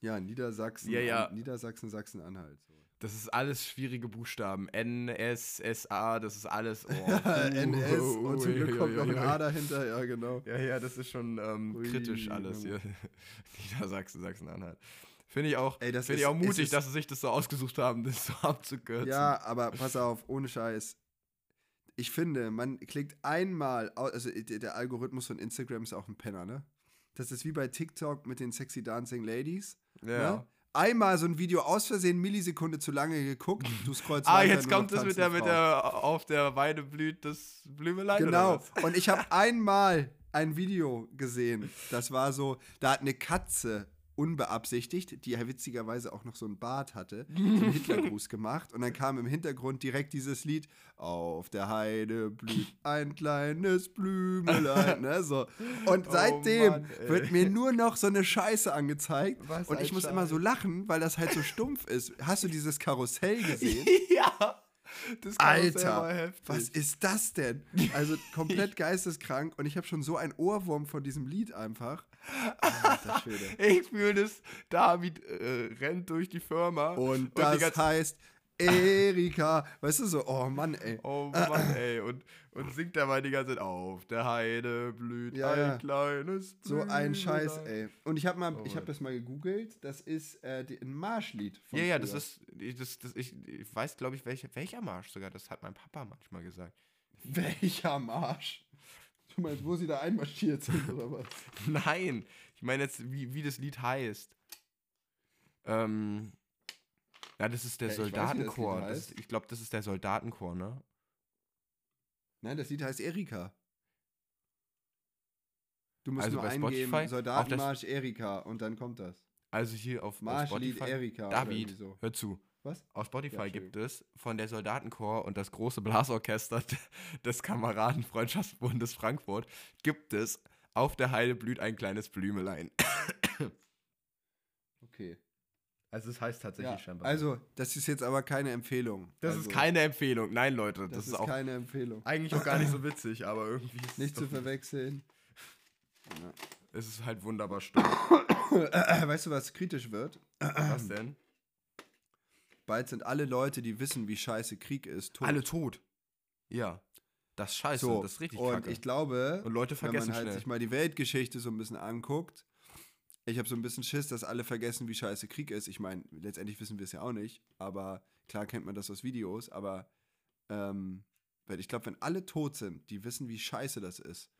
Ja, Niedersachsen, Ja, ja. Niedersachsen, Sachsen-Anhalt. So. Das ist alles schwierige Buchstaben. N, S, S, A, das ist alles. Oh. NS und zum Glück kommt noch ein A dahinter, ja, genau. Ja, ja, das ist schon ähm, kritisch alles hier. Niedersachsen, Sachsen-Anhalt. Finde ich auch, Ey, das finde ich ist- auch es mutig, ist- dass sie sich das so ausgesucht haben, das so abzukürzen. Ja, aber pass auf, ohne Scheiß. Ich finde, man klickt einmal, also der der Algorithmus von Instagram ist auch ein Penner, ne? Das ist wie bei TikTok mit den sexy dancing Ladies. Ja. Ne? Einmal so ein Video aus Versehen Millisekunde zu lange geguckt, du scrollst Ah, jetzt kommt es mit der, mit der, auf der Weide blüht das Blümelein. Genau. Und ich habe einmal ein Video gesehen. Das war so, da hat eine Katze unbeabsichtigt, die ja witzigerweise auch noch so einen Bart hatte, einen Hitlergruß gemacht. Und dann kam im Hintergrund direkt dieses Lied: Auf der Heide blüht ein kleines Blümelein. Ne, so. Und Oh seitdem Mann, wird mir nur noch so eine Scheiße angezeigt. Was Und ich muss immer so lachen, weil das halt so stumpf ist. Hast du dieses Karussell gesehen? ja. Alter, was ist das denn? Also komplett geisteskrank und ich habe schon so einen Ohrwurm von diesem Lied einfach. Schwede. Ich fühle das, David äh, rennt durch die Firma. Und die das heißt Erika. Weißt du so, oh Mann, ey. Oh Mann, ey. Und, und singt dabei die ganze Zeit auf. Der Heide blüht Ja, ein ja. kleines So ein Scheiß, ey. Und ich habe mal, Oh ich habe das mal gegoogelt. Das ist äh, die, ein Marschlied. Von Ja, ja, das früher. ist, ich- das, das, ich, ich weiß, glaube ich, welcher, welcher Marsch sogar. Das hat mein Papa manchmal gesagt. Welcher Marsch? Du meinst, wo sie da einmarschiert sind oder was? Nein, ich meine jetzt, wie, wie das Lied heißt. Ähm, ja, das ist der Ja, ich Soldatenchor. Ist, ich glaube, das ist der Soldatenchor, ne? Nein, das Lied heißt Erika. Du musst Also nur eingeben, Spotify, Soldatenmarsch Erika und dann kommt das. Also hier auf, Marschlied Spotify. Erika. David, so. hör zu. Was? Auf Spotify Ja, gibt es von der Soldatenchor und das große Blasorchester des Kameradenfreundschaftsbundes Frankfurt gibt es auf der Heide blüht ein kleines Blümelein. Okay. Also es heißt tatsächlich Ja, scheinbar. also, das ist jetzt aber keine Empfehlung. das also, ist keine Empfehlung. Nein, Leute, das, Das, ist, ist auch keine Empfehlung. eigentlich auch gar nicht so witzig, aber irgendwie ist Nicht zu verwechseln. es ist halt wunderbar stumm. weißt du, was kritisch wird? Was denn? Bald sind alle Leute, die wissen, wie scheiße Krieg ist, tot. Alle tot. Ja. Das ist scheiße, so. das ist richtig Und kacke. ich glaube, und Leute wenn vergessen man halt schnell. sich mal die Weltgeschichte so ein bisschen anguckt, ich habe so ein bisschen Schiss, dass alle vergessen, wie scheiße Krieg ist. Ich meine, letztendlich wissen wir es ja auch nicht, aber klar kennt man das aus Videos, aber ähm, weil ich glaube, wenn alle tot sind, die wissen, wie scheiße das ist,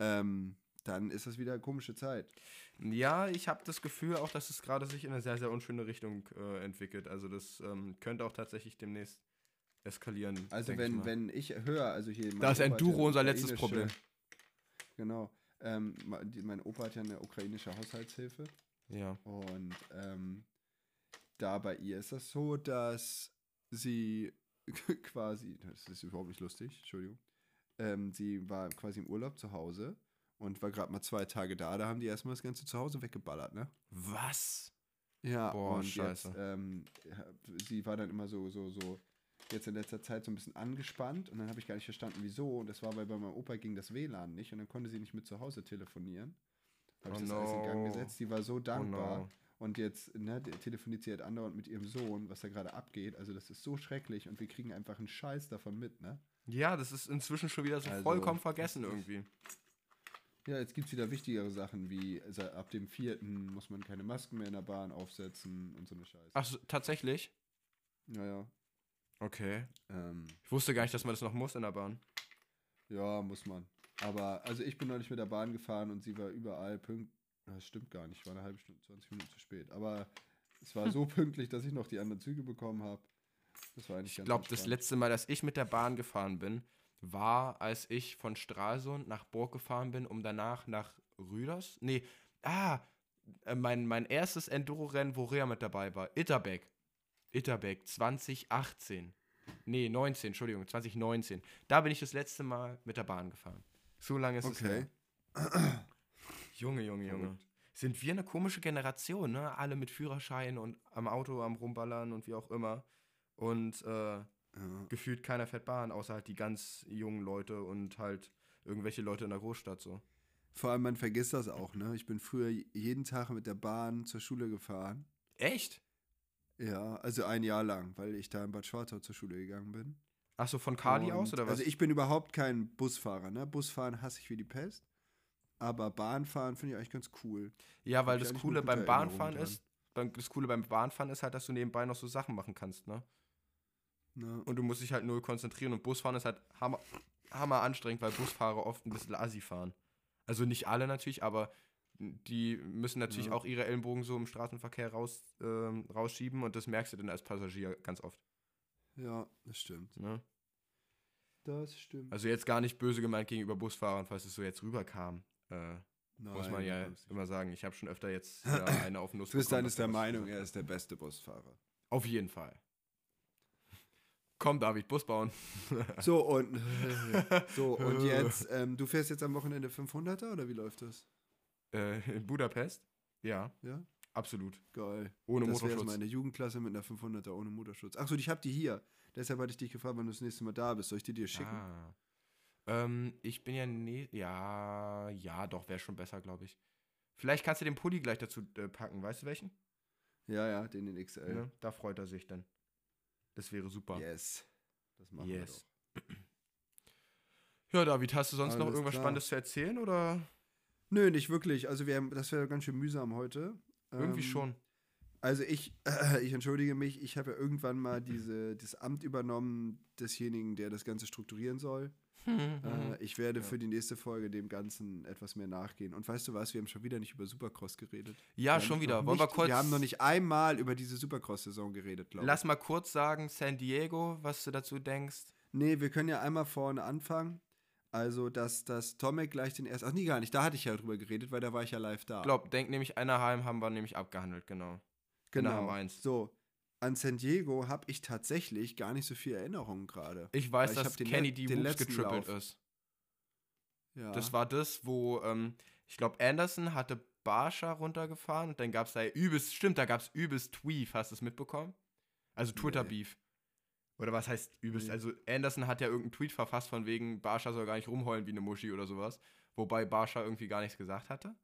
ähm, dann ist das wieder eine komische Zeit. Ja, ich habe das Gefühl auch, dass es gerade sich in eine sehr, sehr unschöne Richtung äh, entwickelt. Also das ähm, könnte auch tatsächlich demnächst eskalieren. Also denk ich wenn, wenn ich höre, also hier. Da ist Enduro unser letztes Problem. Genau. Ähm, mein Opa hat ja eine ukrainische Haushaltshilfe Ja. und ähm, da bei ihr ist das so, dass sie quasi, das ist überhaupt nicht lustig, Entschuldigung, ähm, sie war quasi im Urlaub zu Hause und war gerade mal zwei Tage da, da haben die erstmal das ganze Zuhause weggeballert, ne? Was? Ja, Boah, und scheiße. jetzt, ähm, sie war dann immer so, so, so, jetzt in letzter Zeit so ein bisschen angespannt und dann habe ich gar nicht verstanden, wieso. Und das war, weil bei meinem Opa ging das WLAN nicht und dann konnte sie nicht mit zu Hause telefonieren. Habe ich Oh das alles in Gang no. gesetzt. Die war so dankbar. no. Und jetzt ne, telefoniert sie halt andauernd mit ihrem Sohn, was da gerade abgeht. Also das ist so schrecklich und wir kriegen einfach einen Scheiß davon mit, ne? Ja, das ist inzwischen schon wieder so Also, vollkommen vergessen irgendwie. Ja, jetzt gibt es wieder wichtigere Sachen, wie also ab dem vierten muss man keine Masken mehr in der Bahn aufsetzen und so eine Scheiße. Ach, so, tatsächlich? Naja. Okay. Ähm, Ich wusste gar nicht, dass man das noch muss in der Bahn. Ja, muss man. Aber, also ich bin neulich mit der Bahn gefahren und sie war überall pünktlich. Das stimmt gar nicht, ich war eine halbe Stunde, 20 Minuten zu spät. Aber es war so pünktlich, dass ich noch die anderen Züge bekommen habe. Das war eigentlich Ich glaube, das letzte Mal, dass ich mit der Bahn gefahren bin, war, als ich von Stralsund nach Burg gefahren bin, um danach nach Rüders. Nee, ah, äh, mein, mein erstes Enduro-Rennen, wo Rea mit dabei war. Itterbeck. Itterbeck 2018. Nee, 19, Entschuldigung, 2019. Da bin ich das letzte Mal mit der Bahn gefahren. So lange ist es Okay. her. Junge, Junge, Junge. Sind wir eine komische Generation, ne? Alle mit Führerschein und am Auto am Rumballern und wie auch immer. Und äh, gefühlt keiner fährt Bahn, außer halt die ganz jungen Leute und halt irgendwelche Leute in der Großstadt so. Vor allem, man vergisst das auch, ne? Ich bin früher jeden Tag mit der Bahn zur Schule gefahren. Echt? Ja, also ein Jahr lang, weil ich da in Bad Schwartau zur Schule gegangen bin. Ach so, von Kali aus oder was? Also ich bin überhaupt kein Busfahrer, ne? Busfahren hasse ich wie die Pest. Aber Bahnfahren finde ich eigentlich ganz cool. Ja, weil das Coole beim Bahnfahren ist, das Coole beim Bahnfahren ist halt, dass du nebenbei noch so Sachen machen kannst, ne? Ja. Und du musst dich halt null konzentrieren und Busfahren ist halt hammer, hammer anstrengend, weil Busfahrer oft ein bisschen assi fahren. Also nicht alle natürlich, aber die müssen natürlich ja. auch ihre Ellenbogen so im Straßenverkehr raus, ähm, rausschieben und das merkst du dann als Passagier ganz oft. Ja, das stimmt. Ne? Das stimmt. Also jetzt gar nicht böse gemeint gegenüber Busfahrern, falls es so jetzt rüberkam. Äh, Nein, muss man ja immer sagen. Ich habe schon öfter jetzt ja, eine auf Nuss Tristan ist der Meinung, er ist der beste Busfahrer. Auf jeden Fall. Komm, David, Bus bauen. so, und, so, und jetzt, ähm, du fährst jetzt am Wochenende 500er oder wie läuft das? Äh, in Budapest? Ja. Ja? Absolut. Geil. Ohne das Motorschutz. Das meine Jugendklasse mit einer 500er ohne Motorschutz. Achso, ich hab die hier. Deshalb hatte ich dich gefragt, wann du das nächste Mal da bist. Soll ich die dir schicken? Ah. Ähm, ich bin ja ne ja, ja, doch, wäre schon besser, glaube ich. Vielleicht kannst du den Pulli gleich dazu äh, packen. Weißt du welchen? Ja, ja, den in XL. Ne? Da freut er sich dann. Das wäre super. Yes. Das machen yes. wir doch. Ja, David, hast du sonst Alles noch irgendwas klar. Spannendes zu erzählen oder? Nö, nicht wirklich. Also wir das wäre ganz schön mühsam heute. Irgendwie ähm, schon. Also ich, äh, ich entschuldige mich, ich habe ja irgendwann mal diese, das Amt übernommen desjenigen, der das Ganze strukturieren soll. äh, ich werde ja. für die nächste Folge dem Ganzen etwas mehr nachgehen. Und weißt du was, wir haben schon wieder nicht über Supercross geredet. Ja, schon wieder. Wollen nicht, wir kurz. Wir haben noch nicht einmal über diese Supercross-Saison geredet, glaube ich. Lass mal kurz sagen, San Diego, was du dazu denkst. Nee, wir können ja einmal vorne anfangen. Also, dass, dass Tomek gleich den ersten. Ach, nee, gar nicht. Da hatte ich ja drüber geredet, weil da war ich ja live da. Ich glaube, denk nämlich, Anaheim haben wir nämlich abgehandelt, genau. Genau. Anaheim 1. So, an San Diego habe ich tatsächlich gar nicht so viel Erinnerungen gerade. Ich weiß, ich dass Kenny die Whoops getrippelt Lauf. ist. Ja. Das war das, wo, ähm, ich glaube, Anderson hatte Barsha runtergefahren und dann gab es da übelst, stimmt, da gab es übelst Tweef, hast du es mitbekommen? Also Twitter-Beef. Nee. Oder was heißt übelst? Nee. Also Anderson hat ja irgendeinen Tweet verfasst von wegen, Barsha soll gar nicht rumheulen wie eine Muschi oder sowas. Wobei Barsha irgendwie gar nichts gesagt hatte,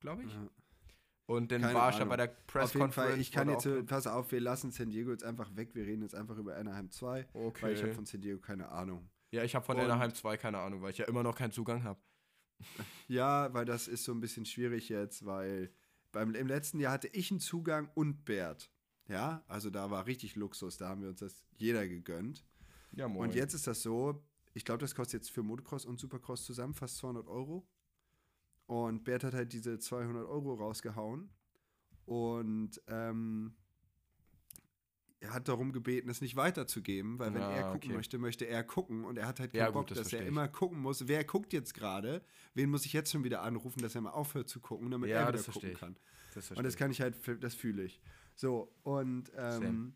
glaube ich. Ja. Und dann war ich ja bei der Press Conference. Ich kann jetzt, pass auf, wir lassen San Diego jetzt einfach weg. Wir reden jetzt einfach über Anaheim 2. Okay. Weil ich habe von San Diego keine Ahnung. Ja, ich habe von Und, Anaheim 2 keine Ahnung, weil ich ja immer noch keinen Zugang habe. Ja, weil das ist so ein bisschen schwierig jetzt, weil beim, im letzten Jahr hatte ich einen Zugang und Bert. Ja, also da war richtig Luxus. Da haben wir uns das jeder gegönnt. Ja, moin. Und jetzt ist das so, ich glaube, das kostet jetzt für Motocross und Supercross zusammen fast 200 Euro. Und Bert hat halt diese 200 Euro rausgehauen. Und ähm, er hat darum gebeten, es nicht weiterzugeben, weil wenn ah, er gucken okay. möchte, möchte er gucken und er hat halt keinen ja, Bock, das dass er immer gucken muss, wer guckt jetzt gerade, wen muss ich jetzt schon wieder anrufen, dass er mal aufhört zu gucken, damit ja, er wieder gucken kann. Das und das kann ich halt, das fühle ich. So, und ähm,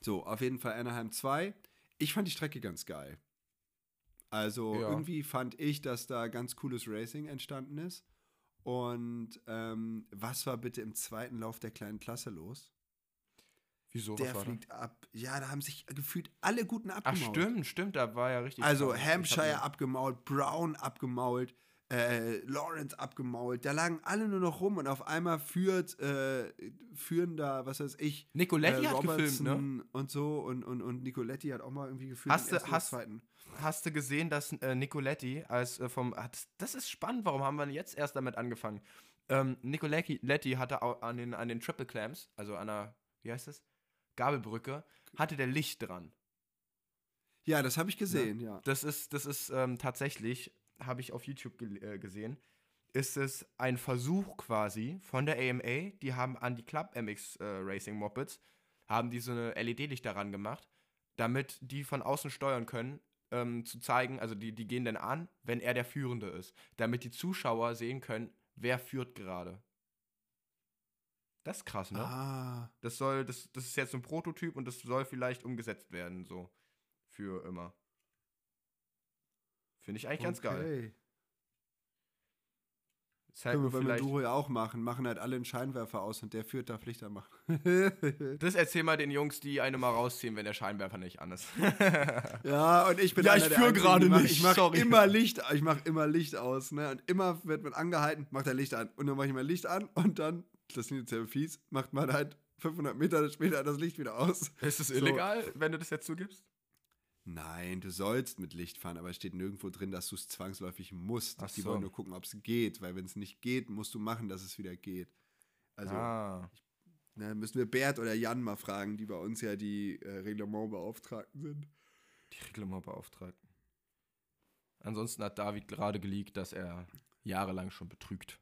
so, auf jeden Fall Anaheim 2. Ich fand die Strecke ganz geil. Also ja. irgendwie fand ich, dass da ganz cooles Racing entstanden ist. Und ähm, was war bitte im zweiten Lauf der kleinen Klasse los? Wieso? Der fliegt da? ab. Ja, da haben sich gefühlt alle guten abgemault. Ach, stimmt, stimmt, da war ja richtig. Also Hampshire abgemault, Brown abgemault, äh, Lawrence abgemault. Da lagen alle nur noch rum und auf einmal führt, äh, führen da, was weiß ich. Nicoletti äh, hat gefilmt, ne? Und so und, und, und Nicoletti hat auch mal irgendwie gefühlt. Hast du, hast, hast du gesehen, dass äh, Nicoletti als äh, vom. Hat, das ist spannend, warum haben wir jetzt erst damit angefangen? Ähm, Nicoletti hatte an den, an den Triple Clamps, also an der, wie heißt das? Gabelbrücke, hatte der Licht dran. Ja, das habe ich gesehen, ja. ja. Das ist, das ist ähm, tatsächlich, habe ich auf YouTube ge äh, gesehen, ist es ein Versuch quasi von der AMA, die haben an die Club MX äh, Racing Mopeds, haben die so eine LED-Licht daran gemacht, damit die von außen steuern können, ähm, zu zeigen, also die, die gehen dann an, wenn er der Führende ist, damit die Zuschauer sehen können, wer führt gerade. Das ist krass, ne? Ah. Das soll, das, das ist jetzt ein Prototyp und das soll vielleicht umgesetzt werden, so. Für immer. Finde ich eigentlich okay. ganz geil. Halt Können wir beim Enduro ja auch machen. Machen halt alle einen Scheinwerfer aus und der führt, darf Lichter machen. das erzähl mal den Jungs, die eine mal rausziehen, wenn der Scheinwerfer nicht an ist. ja, und ich bin Ja, ich führe gerade nicht. Ich mache immer Licht, ich mache immer Licht aus, ne? Und immer wird man angehalten, macht er Licht an. Und dann mache ich mein Licht an und dann, das klingt jetzt sehr fies, macht man halt 500 Meter später das Licht wieder aus. Ist es illegal, so. wenn du das jetzt zugibst? Nein, du sollst mit Licht fahren, aber es steht nirgendwo drin, dass du es zwangsläufig musst. Ach Die wollen nur gucken, ob es geht, weil wenn es nicht geht, musst du machen, dass es wieder geht. Also ah. ich, na, müssen wir Bert oder Jan mal fragen, die bei uns ja die äh, Reglementbeauftragten sind. Die Reglementbeauftragten. Ansonsten hat David gerade geleakt, dass er jahrelang schon betrügt.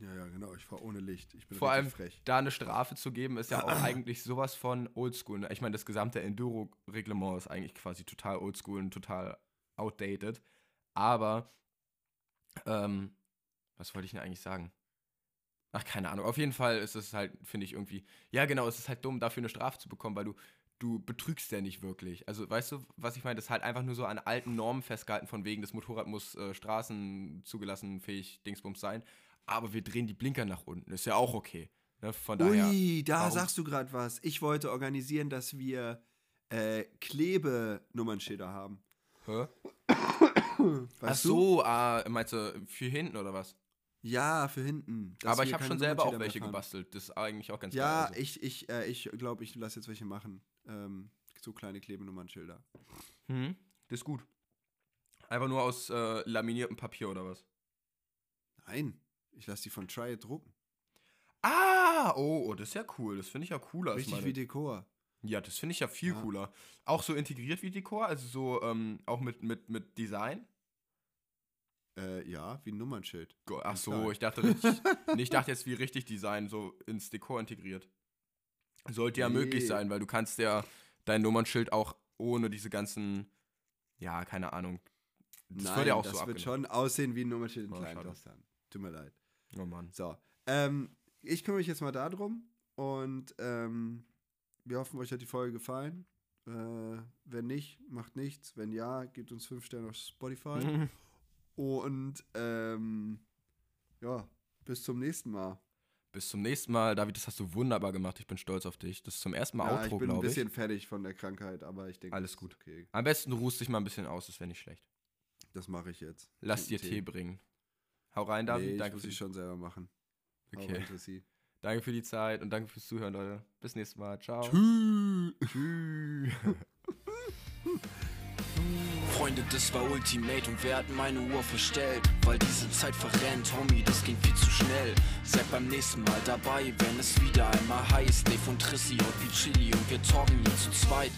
Ja, ja, genau. Ich fahre ohne Licht. Ich bin Vor allem, frech. da eine Strafe zu geben, ist ja auch eigentlich sowas von oldschool. Ne? Ich meine, das gesamte Enduro-Reglement ist eigentlich quasi total oldschool und total outdated. Aber, ähm, was wollte ich denn eigentlich sagen? Ach, keine Ahnung. Auf jeden Fall ist es halt, finde ich irgendwie, ja, genau, es ist halt dumm, dafür eine Strafe zu bekommen, weil du, du betrügst ja nicht wirklich. Also, weißt du, was ich meine? Das ist halt einfach nur so an alten Normen festgehalten, von wegen, das Motorrad muss äh, Straßen zugelassen, fähig, Dingsbums sein aber wir drehen die Blinker nach unten. Ist ja auch okay. Ne? Von daher, Ui, da warum? sagst du gerade was. Ich wollte organisieren, dass wir äh, Klebenummernschilder haben. Hä? Ach so, ah, meinst du für hinten oder was? Ja, für hinten. Aber ich habe schon selber auch welche gebastelt. Das ist eigentlich auch ganz ja, geil. Ja, also. ich, ich, äh, ich glaube, ich lasse jetzt welche machen. Ähm, so kleine Klebenummernschilder. Hm, das ist gut. Einfach nur aus äh, laminiertem Papier oder was? Nein. Ich lasse die von Try drucken. Ah, oh, oh, das ist ja cool. Das finde ich ja cooler. Richtig meine... wie Dekor. Ja, das finde ich ja viel ja. cooler. Auch so integriert wie Dekor, also so ähm, auch mit, mit, mit Design. Äh, ja, wie ein Nummernschild. Ach so, ich dachte richtig, ich dachte jetzt wie richtig Design, so ins Dekor integriert. Sollte ja nee. möglich sein, weil du kannst ja dein Nummernschild auch ohne diese ganzen, ja, keine Ahnung. Das Nein, ja auch das so wird schon aussehen wie ein Nummernschild in kleinen Tut mir leid. Oh Mann. So. Ähm, ich kümmere mich jetzt mal darum und ähm, wir hoffen, euch hat die Folge gefallen. Äh, wenn nicht, macht nichts. Wenn ja, gebt uns fünf Sterne auf Spotify. und ähm, ja, bis zum nächsten Mal. Bis zum nächsten Mal. David, das hast du wunderbar gemacht. Ich bin stolz auf dich. Das ist zum ersten Mal ja, Outro, glaube ich. bin ein bisschen fertig von der Krankheit, aber ich denke. Alles gut. Okay. Am besten du ruhst dich mal ein bisschen aus, das wäre nicht schlecht. Das mache ich jetzt. Lass dir Tee. Tee bringen. Hau rein, David. Nee, danke muss ich schon selber machen. Okay. Danke für die Zeit und danke fürs Zuhören, Leute. Bis nächstes Mal. Ciao. Tschüss. Tschüss. Freunde, das war Ultimate und wer hat meine Uhr verstellt? Weil diese Zeit verrennt, Homie, das ging viel zu schnell. Seid beim nächsten Mal dabei, wenn es wieder einmal heißt. Dave und Trissi und Pichili und wir talken hier zu zweit.